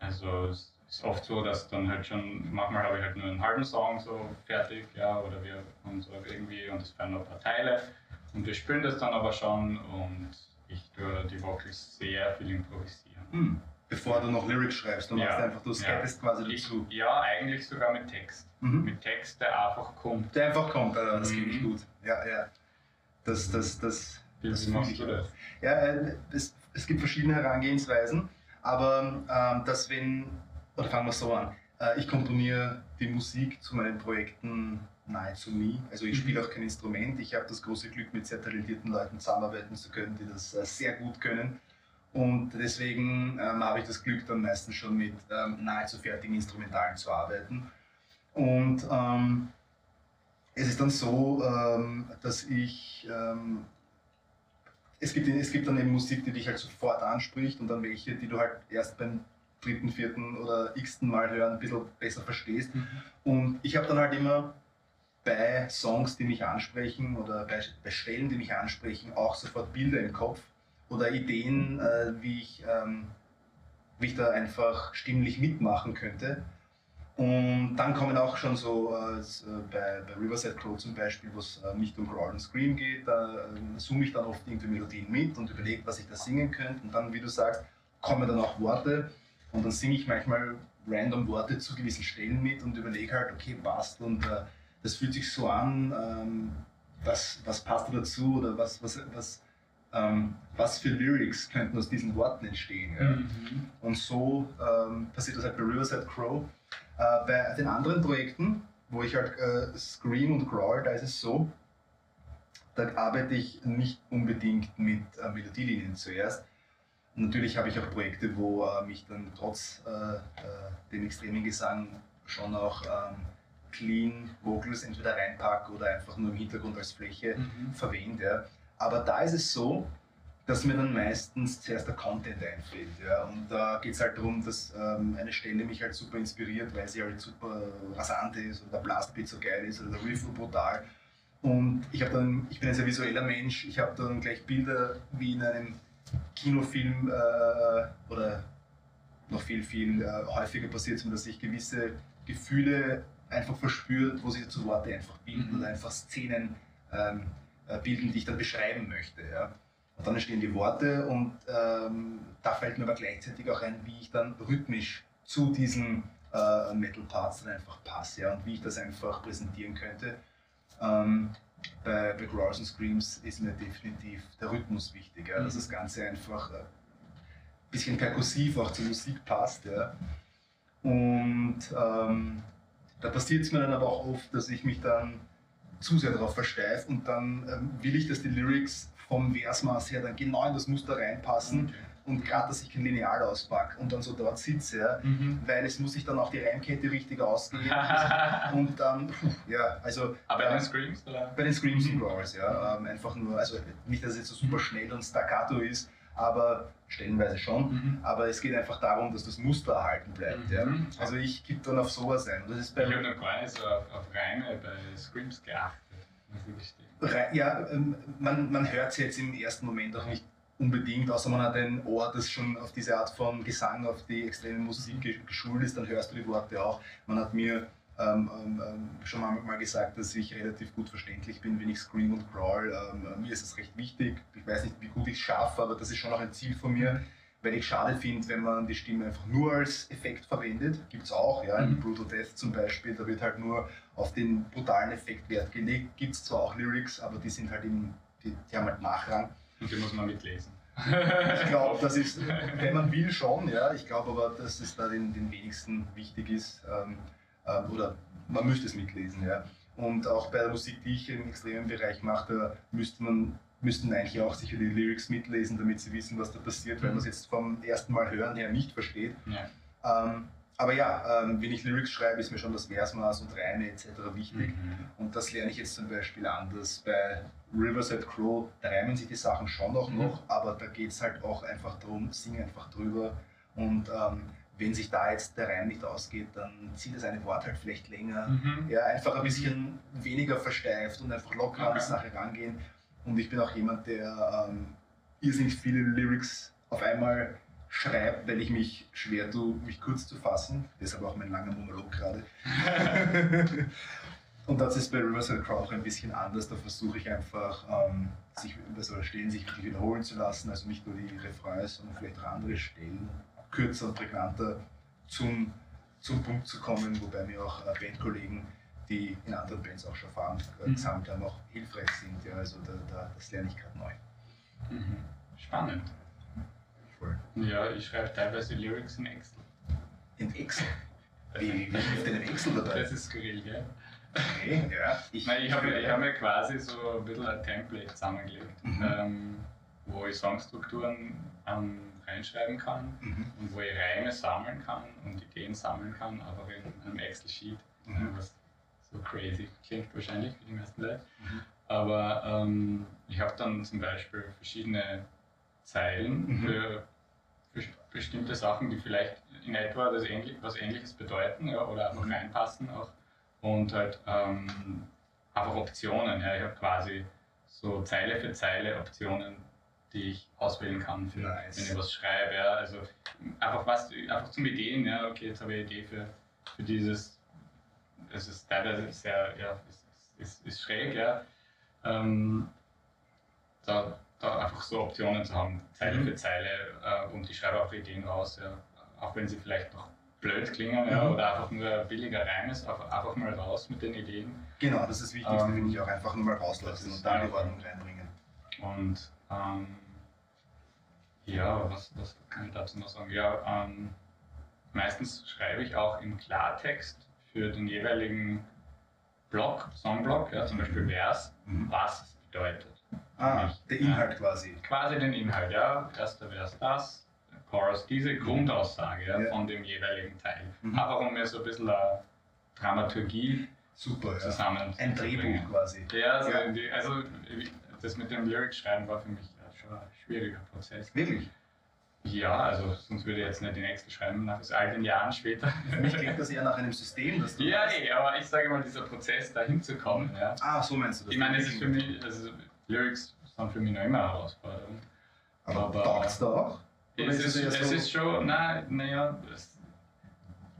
Also es ist oft so, dass dann halt schon, manchmal habe ich halt nur einen halben Song so fertig, ja, oder wir haben so irgendwie und es fehlen noch ein paar Teile und wir spielen das dann aber schon und ich tue die Vocals sehr viel improvisieren. Mhm. Bevor du noch Lyrics schreibst, du machst Ja. einfach, du Ja. skypest quasi Ich, dazu. ja, eigentlich sogar mit Text. Mhm. Mit Text, der einfach kommt. Der einfach kommt, äh, das ich Mhm. gut. Ja, ja. Das, das, das, Wie das machst ich du das? Ja, äh, es, es gibt verschiedene Herangehensweisen, aber ähm, dass wenn, oder fangen wir so an, äh, ich komponiere die Musik zu meinen Projekten nahezu nie. Also ich Mhm. spiele auch kein Instrument. Ich habe das große Glück, mit sehr talentierten Leuten zusammenarbeiten zu können, die das äh, sehr gut können. Und deswegen ähm, habe ich das Glück, dann meistens schon mit ähm, nahezu fertigen Instrumentalen zu arbeiten. Und ähm, es ist dann so, ähm, dass ich ähm, es gibt, es gibt dann eben Musik, die dich halt sofort anspricht und dann welche, die du halt erst beim dritten, vierten oder x-ten Mal hören ein bisschen besser verstehst. Und ich habe dann halt immer bei Songs, die mich ansprechen oder bei, bei Stellen, die mich ansprechen, auch sofort Bilder im Kopf oder Ideen, äh, wie, ich, ähm, wie ich da einfach stimmlich mitmachen könnte. Und dann kommen auch schon so äh, äh, bei, bei Riverside Crow zum Beispiel, wo es äh, nicht um Crawl and Scream geht, da ähm, zoome ich dann oft irgendwie Melodien mit und überlege, was ich da singen könnte. Und dann, wie du sagst, kommen dann auch Worte und dann singe ich manchmal random Worte zu gewissen Stellen mit und überlege halt, okay, passt und äh, das fühlt sich so an, ähm, was, was passt da dazu oder was, was, was, ähm, was für Lyrics könnten aus diesen Worten entstehen. Ja? Und so ähm, passiert das halt bei Riverside Crow. Äh, bei den anderen Projekten wo ich halt äh, Scream und Crawl, da ist es so, da arbeite ich nicht unbedingt mit äh, Melodielinien zuerst. Natürlich habe ich auch Projekte, wo äh, mich dann trotz äh, äh, dem extremen Gesang schon auch ähm, clean Vocals entweder reinpacke oder einfach nur im Hintergrund als Fläche Mhm. verwende. Ja. Aber da ist es so, dass mir dann meistens zuerst der Content einfällt. Ja. Und da geht es halt darum, dass ähm, eine Stelle mich halt super inspiriert, weil sie halt super rasant ist oder der Blastbeat so geil ist oder der Riff so brutal. Und ich, dann, ich bin ein sehr visueller Mensch, ich habe dann gleich Bilder wie in einem Kinofilm äh, oder noch viel, viel äh, häufiger passiert es mir, dass ich gewisse Gefühle einfach verspürt, wo sich zu Worte einfach bilden Mhm. oder einfach Szenen ähm, äh, bilden, die ich dann beschreiben möchte. Ja. Und dann entstehen die Worte und ähm, da fällt mir aber gleichzeitig auch ein, wie ich dann rhythmisch zu diesen äh, Metal Parts dann einfach passe ja, und wie ich das einfach präsentieren könnte. Ähm, bei, bei Growls und Screams ist mir definitiv der Rhythmus wichtig, ja, dass Mhm. das Ganze einfach ein bisschen perkussiv auch zur Musik passt. Ja. Und ähm, da passiert es mir dann aber auch oft, dass ich mich dann zu sehr darauf versteife und dann ähm, will ich, dass die Lyrics vom Versmaß her dann genau in das Muster reinpassen und gerade, dass ich kein Lineal auspacke und dann so dort sitze, ja, Mhm. weil es muss sich dann auch die Reimkette richtig ausgehen <laughs> und dann, ja, also Aber bei äh, den Screams, oder? bei den Screams und Growls, ja, ähm, einfach nur, also nicht, dass es jetzt so super schnell und staccato ist, aber stellenweise schon. Mhm. Aber es geht einfach darum, dass das Muster erhalten bleibt. Ja. Mhm. Also ich gebe dann auf sowas ein. Das ist Ich bei, habe noch gar nicht so auf, auf Reime bei Screams geachtet, ich Ja, ähm, man, man hört es jetzt im ersten Moment auch nicht unbedingt, außer man hat ein Ohr, das schon auf diese Art von Gesang, auf die extreme Musik ge- geschult ist, dann hörst du die Worte auch. Man hat mir ähm, ähm, ähm, schon mal, gesagt, dass ich relativ gut verständlich bin, wenn ich Scream und Crawl. Ähm, mir ist es recht wichtig. Ich weiß nicht, wie gut ich es schaffe, aber das ist schon auch ein Ziel von mir, weil ich schade finde, wenn man die Stimme einfach nur als Effekt verwendet. Gibt es auch, ja, in Mhm. Brutal Death zum Beispiel, da wird halt nur auf den brutalen Effekt Wert gelegt. Gibt es zwar auch Lyrics, aber die sind halt eben, die, die haben halt Nachrang. Und die muss man mitlesen. Ich glaube, das ist, <laughs> wenn man will, schon, ja. Ich glaube aber, dass es da den, den wenigsten wichtig ist. Ähm, ähm, oder man müsste es mitlesen, ja. Und auch bei der Musik, die ich im extremen Bereich mache, da müsste man, müssten eigentlich auch sicher die Lyrics mitlesen, damit sie wissen, was da passiert, weil man es jetzt vom ersten Mal hören her nicht versteht. Ja. Ähm, aber ja, ähm, wenn ich Lyrics schreibe, ist mir schon das Versmaß und Reime etc. wichtig. Mhm. Und das lerne ich jetzt zum Beispiel anders. Bei Riverside Crow, da reimen sich die Sachen schon auch Mhm. noch, aber da geht es halt auch einfach darum, sing einfach drüber. Und ähm, wenn sich da jetzt der Reim nicht ausgeht, dann zieht das eine Wort halt vielleicht länger. Mhm. Ja, einfach ein bisschen weniger versteift und einfach locker an die. Sache rangehen. Und ich bin auch jemand, der ähm, irrsinnig viele Lyrics auf einmal schreibt, weil ich mich schwer tue, mich kurz zu fassen. Deshalb auch mein langer Monolog gerade. <laughs> Und das ist bei Riverside Crow auch ein bisschen anders. Da versuche ich einfach, ähm, sich also Stellen sich wirklich wiederholen zu lassen. Also nicht nur die Refrains, sondern vielleicht auch andere Stellen kürzer und prägnanter zum, zum Punkt zu kommen. Wobei mir auch äh, Bandkollegen, die in anderen Bands auch schon Erfahrung äh, Mhm. gesammelt haben, auch hilfreich sind. Ja, also da, da, das lerne ich gerade neu. Mhm. Spannend. Voll. Ja, ich schreibe teilweise Lyrics in Excel. In Excel. Wie, wie <laughs> hilft denn in Excel dabei? Das ist skurril, ja. Okay, ja. Nein, ich habe ich hab mir quasi so ein bisschen ein Template zusammengelegt, Mhm. ähm, wo ich Songstrukturen ähm, reinschreiben kann Mhm. und wo ich Reime sammeln kann und Ideen sammeln kann, aber in einem Excel-Sheet, Mhm. was so crazy klingt wahrscheinlich für die meisten Leute. Mhm. Aber ähm, ich habe dann zum Beispiel verschiedene Zeilen Mhm. für, für bestimmte Sachen, die vielleicht in etwa das ähnlich, was Ähnliches bedeuten ja, oder einfach Mhm. reinpassen auch. Und halt ähm, einfach Optionen. Ja. Ich habe quasi so Zeile für Zeile Optionen, die ich auswählen kann, für, Nice. wenn ich was schreibe. Ja. Also einfach was, einfach zum Ideen, ja, okay, jetzt habe ich eine Idee für, für dieses, das ist teilweise sehr, ja, ist, ist, ist schräg, ja. Ähm, da, da einfach so Optionen zu haben, Zeile Mhm. für Zeile äh, und ich schreibe auch Ideen raus, ja. auch wenn sie vielleicht noch blöd klingen ja, Mhm. oder einfach nur billiger Reim ist, einfach, mal raus mit den Ideen. Genau, das ist das Wichtigste, Ähm, finde ich auch. Einfach nur mal rauslassen und dann die Ordnung reinbringen. Und ähm, ja, was, was kann ich dazu noch sagen? Ja, ähm, meistens schreibe ich auch im Klartext für den jeweiligen Block, Songblock, ja, zum Beispiel Vers, Mhm. was es bedeutet. Ah, Nicht. der Inhalt quasi. Quasi den Inhalt, ja. Erster Vers das, Chorus diese Grundaussage ja, Ja. von dem jeweiligen Teil. Mhm. Einfach um mir so ein bisschen eine Dramaturgie Super, ja. zusammen Ein Drehbuch quasi. Ja, also, Ja. also das mit dem Lyrics schreiben war für mich ein schwieriger Prozess. Wirklich. Ja, also sonst würde ich jetzt nicht die nächste schreiben, nach all den Jahren später. Für mich klingt das eher nach einem System, das du Ja, hast. eh, aber ich sage mal, dieser Prozess, da hinzukommen, ja. Ah, so meinst du das. Ich meine, es ist für mich, also Lyrics sind für mich noch immer eine Herausforderung. Aber aber- taugt's da auch? Es ist ist, es es so- ist schon, nein, naja, es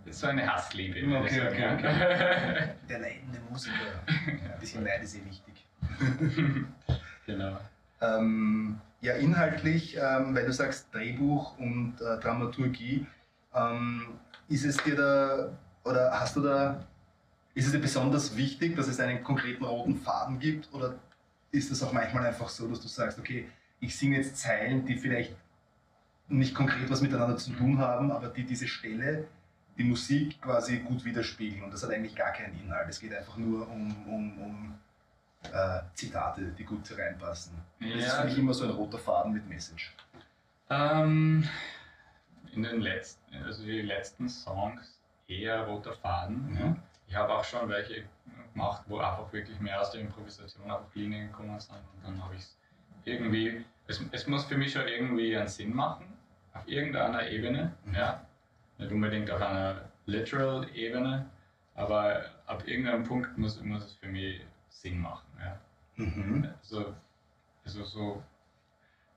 ist so eine Hassliebe. Okay, sagen, okay, ja. Der leidende Musiker. <laughs> Ein bisschen Neid ist eh wichtig. <laughs> genau. Ähm, ja, inhaltlich, ähm, weil du sagst Drehbuch und äh, Dramaturgie, ähm, ist es dir da, oder hast du da, ist es dir besonders wichtig, dass es einen konkreten roten Faden gibt? Oder ist es auch manchmal einfach so, dass du sagst, okay, ich singe jetzt Zeilen, die vielleicht nicht konkret was miteinander zu tun haben, aber die diese Stelle, die Musik quasi gut widerspiegeln und das hat eigentlich gar keinen Inhalt. Es geht einfach nur um, um, um äh, Zitate, die gut reinpassen. das ist Ja. für mich immer so ein roter Faden mit Message. Ähm, in den letzten, also die letzten Songs eher roter Faden. Mhm. Ja. Ich habe auch schon welche gemacht, wo einfach wirklich mehr aus der Improvisation auf Linien gekommen sind und dann habe ich es irgendwie, es, muss für mich schon irgendwie einen Sinn machen, auf irgendeiner Ebene, Mhm. ja. Nicht unbedingt auf einer literal Ebene, aber ab irgendeinem Punkt muss, muss es für mich Sinn machen, ja. Mhm. Also, also so,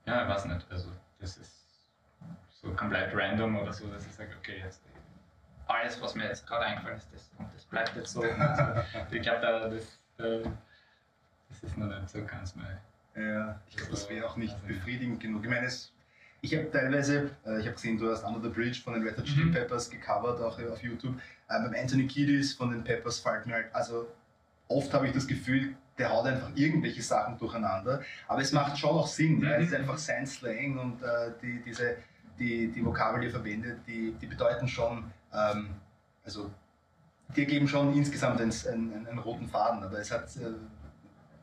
ja, ich weiß nicht, also das ist so komplett random oder so, dass ich sage, okay, jetzt alles, was mir jetzt gerade eingefallen ist, das, und das bleibt jetzt so. So. <laughs> Ich glaube, da, das, das ist noch nicht so ganz mein. Ja, ich glaube, das wäre auch nicht Also, befriedigend genug. Ich meine, es, ich habe teilweise, äh, ich habe gesehen, du hast Under the Bridge von den Red Hot Chili Mhm. Peppers gecovert, auch auf YouTube. Äh, beim Anthony Kiedis von den Peppers fällt mir halt, also oft habe ich das Gefühl, der haut einfach irgendwelche Sachen durcheinander, aber es macht schon auch Sinn. Ja? Es ist Mhm. einfach sein Slang und äh, die, diese, die, die Vokabel, die er verwendet, die, die bedeuten schon, ähm, also die ergeben schon insgesamt einen, einen, einen roten Faden, aber es hat äh,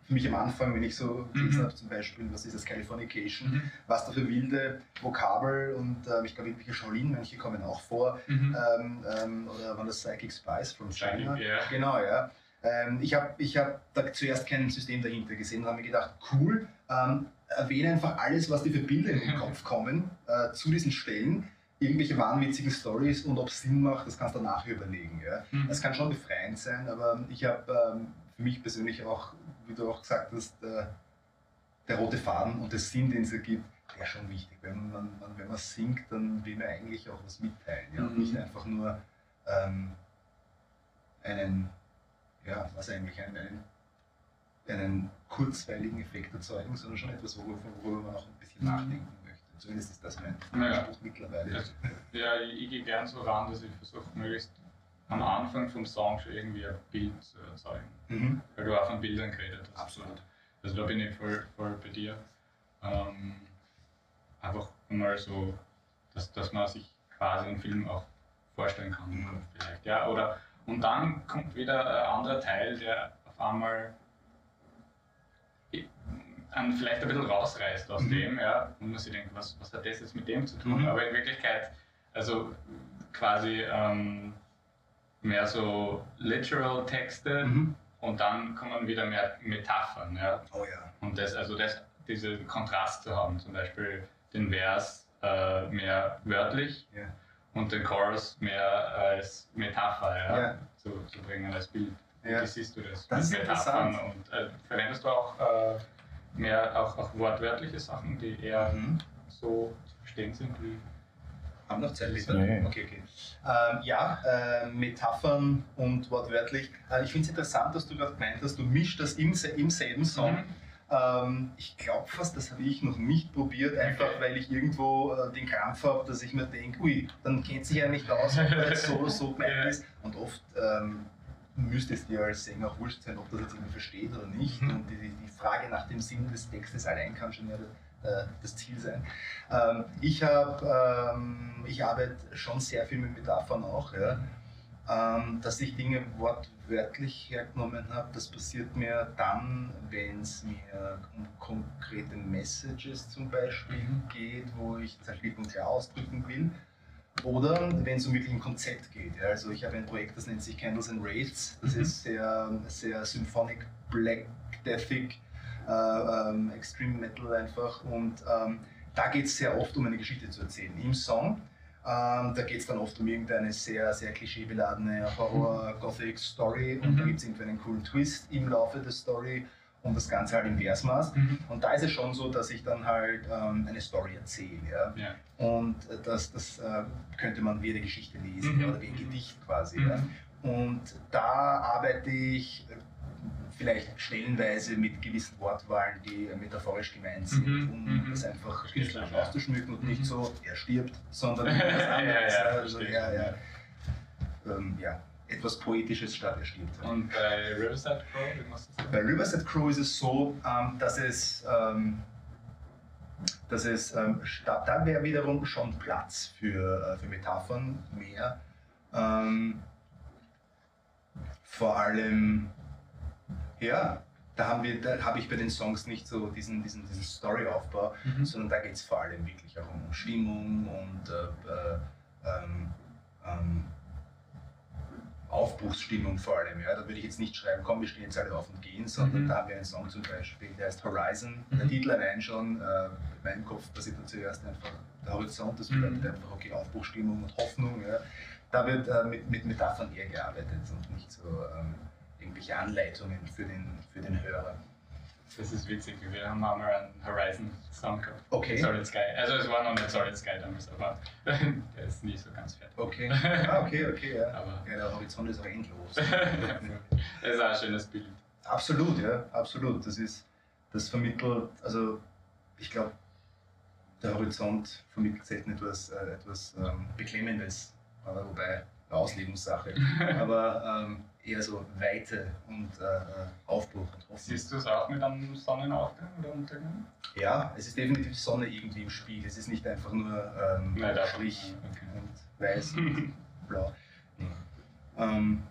für mich am Anfang, wenn ich so gelesen Mhm. habe, zum Beispiel, was ist das, Californication, was da für wilde Vokabel und ähm, ich glaube, irgendwelche Shaolin-Mönche kommen auch vor, Mhm. ähm, ähm, oder waren das Psychic Spice from China? Psychic, ja. Genau, ja. Ähm, ich habe ich hab da zuerst kein System dahinter gesehen und habe mir gedacht, cool, ähm, erwähne einfach alles, was dir für Bilder in den <laughs> Kopf kommen äh, zu diesen Stellen, irgendwelche wahnwitzigen Stories und ob es Sinn macht, das kannst du nachher überlegen. Ja. Mhm. Es kann schon befreiend sein, aber ich habe ähm, für mich persönlich auch, wie du auch gesagt hast, äh, der rote Faden und der Sinn, den es ergibt, der ist schon wichtig. Wenn man, man, wenn man singt, dann will man eigentlich auch was mitteilen. Ja? Und Mhm. nicht einfach nur ähm, einen, ja, was eigentlich, einen, einen, kurzweiligen Effekt erzeugen, sondern schon etwas, worüber, worüber man auch ein bisschen Mhm. nachdenken möchte. Zumindest ist das mein Ja. Spruch mittlerweile. Also, ja, ich, ich gehe gern so ran, dass ich versuche, möglichst am Anfang vom Song schon irgendwie ein Bild zu erzeugen. Mhm. Weil du auch von Bildern geredet hast. Absolut. Also da bin ich voll, voll bei dir. Ähm, einfach mal so, dass, dass man sich quasi einen Film auch vorstellen kann. Mhm. Vielleicht, ja, oder, und dann kommt wieder ein anderer Teil, der auf einmal einen vielleicht ein bisschen rausreißt aus Mhm. dem, ja, und man sich denkt, was, was hat das jetzt mit dem zu tun? Mhm. Aber in Wirklichkeit, also quasi ähm, mehr so literal Texte Mhm. und dann kommen wieder mehr Metaphern, ja. Oh ja. Und das, also das, diesen Kontrast zu haben, zum Beispiel den Vers äh, mehr wörtlich Ja. Und den Chorus mehr als Metapher ja, Ja. Zu, zu bringen als Bild. Ja. Wie siehst du das? Das ist mit Metaphern interessant. und äh, verwendest du auch äh, mehr auch, auch wortwörtliche Sachen, die eher Mhm. so zu verstehen sind wie Haben noch Zeit, bitte? Ja, ja. Okay, okay. Ähm, ja, äh, Metaphern und wortwörtlich. Äh, ich finde es interessant, dass du gerade gemeint hast, du mischst das im, im selben Song. Mhm. Ähm, ich glaube fast, das habe ich noch nicht probiert, einfach Okay. weil ich irgendwo äh, den Krampf habe, dass ich mir denke, ui, dann kennt sich ja nicht aus, ob das <laughs> so oder so gemeint ist. Und oft ähm, müsste es dir als Sänger auch wurscht sein, ob das jetzt irgendwie versteht oder nicht. Mhm. Und die, die die Frage nach dem Sinn des Textes allein kann schon ja äh, das Ziel sein. Ähm, ich, hab, ähm, ich arbeite schon sehr viel mit Metaphern auch. Ja. Ähm, dass ich Dinge wortwörtlich hergenommen habe, das passiert mir dann, wenn es mir um konkrete Messages zum Beispiel geht, wo ich klipp und klar ausdrücken will. Oder wenn es um wirklich ein Konzept geht. Ja. Also ich habe ein Projekt, das nennt sich Candles and Wraiths. Das mhm. ist sehr, sehr symphonic, black, deathig, äh, ähm, extreme metal einfach. Und ähm, da geht es sehr oft um eine Geschichte zu erzählen im Song. Ähm, da geht es dann oft um irgendeine sehr, sehr klischeebeladene Horror-Gothic-Story und mhm. da gibt es irgendwie einen coolen Twist im Laufe der Story und das Ganze halt im Versmaß. Mhm. Und da ist es schon so, dass ich dann halt ähm, eine Story erzähle. Ja? ja. Und das, das äh, könnte man wie eine Geschichte lesen mhm. oder wie ein Gedicht quasi. Ja? Mhm. Und da arbeite ich vielleicht stellenweise mit gewissen Wortwahlen, die metaphorisch gemeint sind, mhm, um mhm. das einfach künstlich auszuschmücken und nicht mhm. so, er stirbt, sondern <laughs> etwas anderes. ja, ja, also, ja, ja. Ähm, ja, etwas Poetisches statt er stirbt. Und bei Riverside Crow, wie machst du das? Bei Riverside Crow ist es so, ähm, dass es, ähm, dass es ähm, da wäre wiederum schon Platz für, äh, für Metaphern mehr. Ähm, vor allem ja, da haben wir, da habe ich bei den Songs nicht so diesen, diesen, diesen Storyaufbau, mhm. sondern da geht es vor allem wirklich auch um Stimmung und äh, äh, ähm, ähm, Aufbruchsstimmung vor allem. Ja. Da würde ich jetzt nicht schreiben, komm, wir stehen jetzt alle auf und gehen, sondern mhm. da haben wir einen Song zum Beispiel, der heißt Horizon. Mhm. Der Titel allein schon, äh, in meinem Kopf passiert dann zuerst einfach der Horizont, das bedeutet mhm. einfach, okay, Aufbruchsstimmung und Hoffnung. Ja. Da wird äh, mit, mit Metaphern eher gearbeitet und nicht so. Ähm, irgendwelche Anleitungen für den, für den Hörer. Das ist witzig, wir haben einmal einen Horizon-Song gehabt. Okay. Solid Sky. Also es war noch nicht Solid Sky damals, aber <laughs> der ist nie so ganz fertig. Okay, <laughs> ah, okay, okay, ja. Aber ja, der Horizont ist auch endlos. <laughs> das ist auch ein schönes Bild. Absolut, ja, absolut. Das ist, das vermittelt, also ich glaube, der Horizont vermittelt selten etwas, äh, etwas ähm, Beklemmendes, äh, wobei Auslegungssache. aber ähm, eher so Weite und äh, Aufbruch und Hoffnung. Siehst du es auch mit einem Sonnenaufgang oder Untergang? Ja, es ist definitiv Sonne irgendwie im Spiel. Es ist nicht einfach nur ähm, Nein, Strich und weiß und <laughs> blau. Nee. Ähm,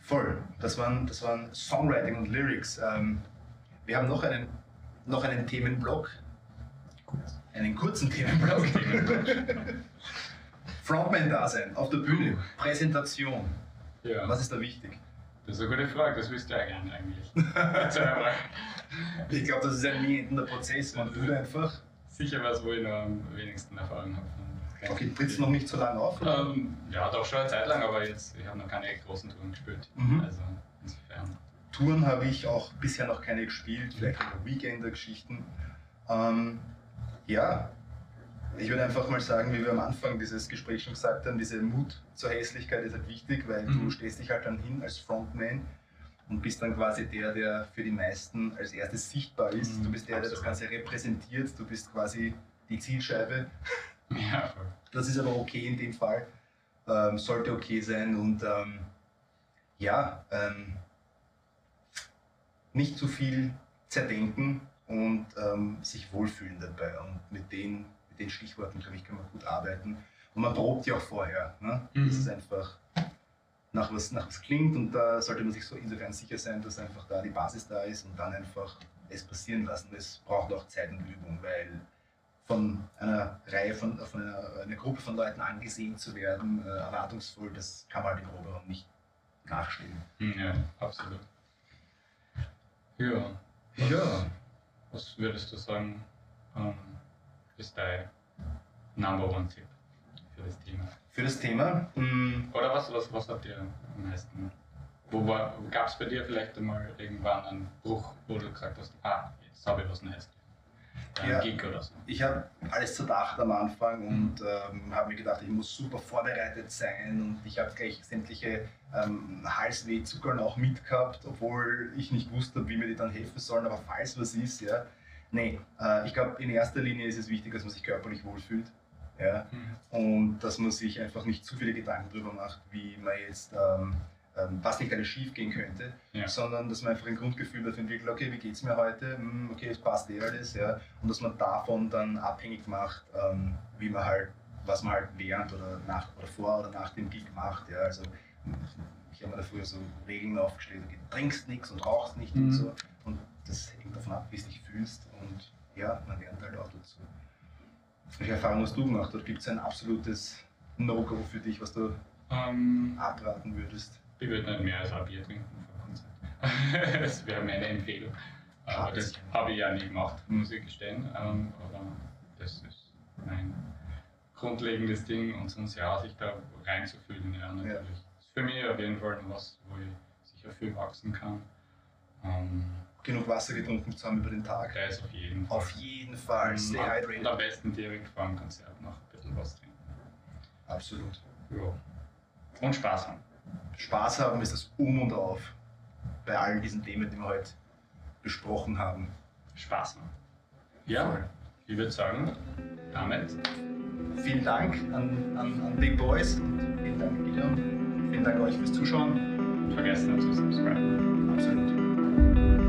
voll. Das waren, das waren Songwriting und Lyrics. Ähm, wir haben noch einen, noch einen Themenblock. Einen kurzen Themenblock. <laughs> Frontman-Dasein auf der Bühne, Präsentation. Ja. Was ist da wichtig? Das ist eine gute Frage, das ja gerne eigentlich. ich glaube, das ist ein nie endender Prozess. Man tut einfach. Sicher was, wo ich noch am wenigsten Erfahrung habe. Okay, trittst du noch nicht so lange auf? Ähm, ja, doch schon eine Zeit lang, aber jetzt, ich habe noch keine großen Touren gespielt. Mhm. Also insofern. Touren habe ich auch bisher noch keine gespielt, vielleicht Weekender-Geschichten. Ähm, ja, ich würde einfach mal sagen, wie wir am Anfang dieses Gesprächs schon gesagt haben, diese Mut zur Hässlichkeit ist halt wichtig, weil mhm. du stehst dich halt dann hin als Frontman und bist dann quasi der, der für die meisten als erstes sichtbar ist. Mhm, du bist der, der das Ganze repräsentiert, du bist quasi die Zielscheibe. Ja. Das ist aber okay in dem Fall, ähm, sollte okay sein und ähm, ja, ähm, nicht zu viel zerdenken und ähm, sich wohlfühlen dabei und mit den den Stichworten, glaube ich, kann man gut arbeiten. Und man probt ja auch vorher. Ne? Mhm. Das ist einfach nach was, nach was klingt und da sollte man sich so insofern sicher sein, dass einfach da die Basis da ist und dann einfach es passieren lassen. Es braucht auch Zeit und Übung, weil von einer Reihe von, von einer, einer Gruppe von Leuten angesehen zu werden, äh, erwartungsvoll, das kann man halt im Proberaum nicht nachstellen. Hm, ja, absolut. Ja. Ja. Was würdest du sagen? Ähm, ist dein Number One Tipp für das Thema? Für das Thema? Mhm. Oder was, was, was habt ihr am meisten? Wo gab es bei dir vielleicht einmal irgendwann einen Bruch, wo du gesagt hast, ah, jetzt habe ich was Neues? Ein ja, so. Ich habe alles zerdacht am Anfang mhm. und ähm, habe mir gedacht, ich muss super vorbereitet sein und ich habe gleich sämtliche ähm, Halswehzuckern auch mitgehabt, obwohl ich nicht wusste, wie mir die dann helfen sollen, aber falls was ist, ja, Nee, äh, ich glaube, in erster Linie ist es wichtig, dass man sich körperlich wohlfühlt. Ja? Mhm. Und dass man sich einfach nicht zu viele Gedanken darüber macht, wie man jetzt, ähm, ähm, was nicht alles schief gehen könnte, ja. sondern dass man einfach ein Grundgefühl dafür entwickelt, okay, wie geht es mir heute, hm, okay, es passt eh alles, ja? und dass man davon dann abhängig macht, ähm, wie man halt was man halt während oder nach oder vor oder nach dem Gig macht. Ja, also ich habe mir da früher so Regeln aufgestellt, du trinkst nichts und rauchst nicht Mhm. und so. Das hängt davon ab, wie du dich fühlst. Und ja, man lernt halt auch dazu. Welche Erfahrung hast du gemacht? Oder gibt es ein absolutes No-Go für dich, was du Ähm, abraten würdest? ich würde nicht mehr als ein Bier trinken vor Konzert. <laughs> das wäre meine Empfehlung. Aber das habe ich ja nie gemacht, muss ich gestehen. Ähm, aber das ist mein grundlegendes Ding und sonst ja, sich da reinzufühlen, ja, natürlich. Ja. Das ist für mich auf jeden Fall was, wo ich sicher viel wachsen kann. Ähm, Genug Wasser getrunken zu haben über den Tag? ist auf jeden Fall. Auf jeden Fall. Stay Und am hydrated. besten direkt vor dem Konzert noch ein bisschen was trinken. Absolut. Ja. Und Spaß haben. Spaß haben ist das Um und Auf bei all diesen Themen, die wir heute besprochen haben. Spaß haben. Ja, Voll. ich würde sagen, damit Vielen Dank an, an, an Big Boys und vielen Dank Gideon. Vielen Dank euch fürs Zuschauen. vergessen nicht zu subscriben. Absolut.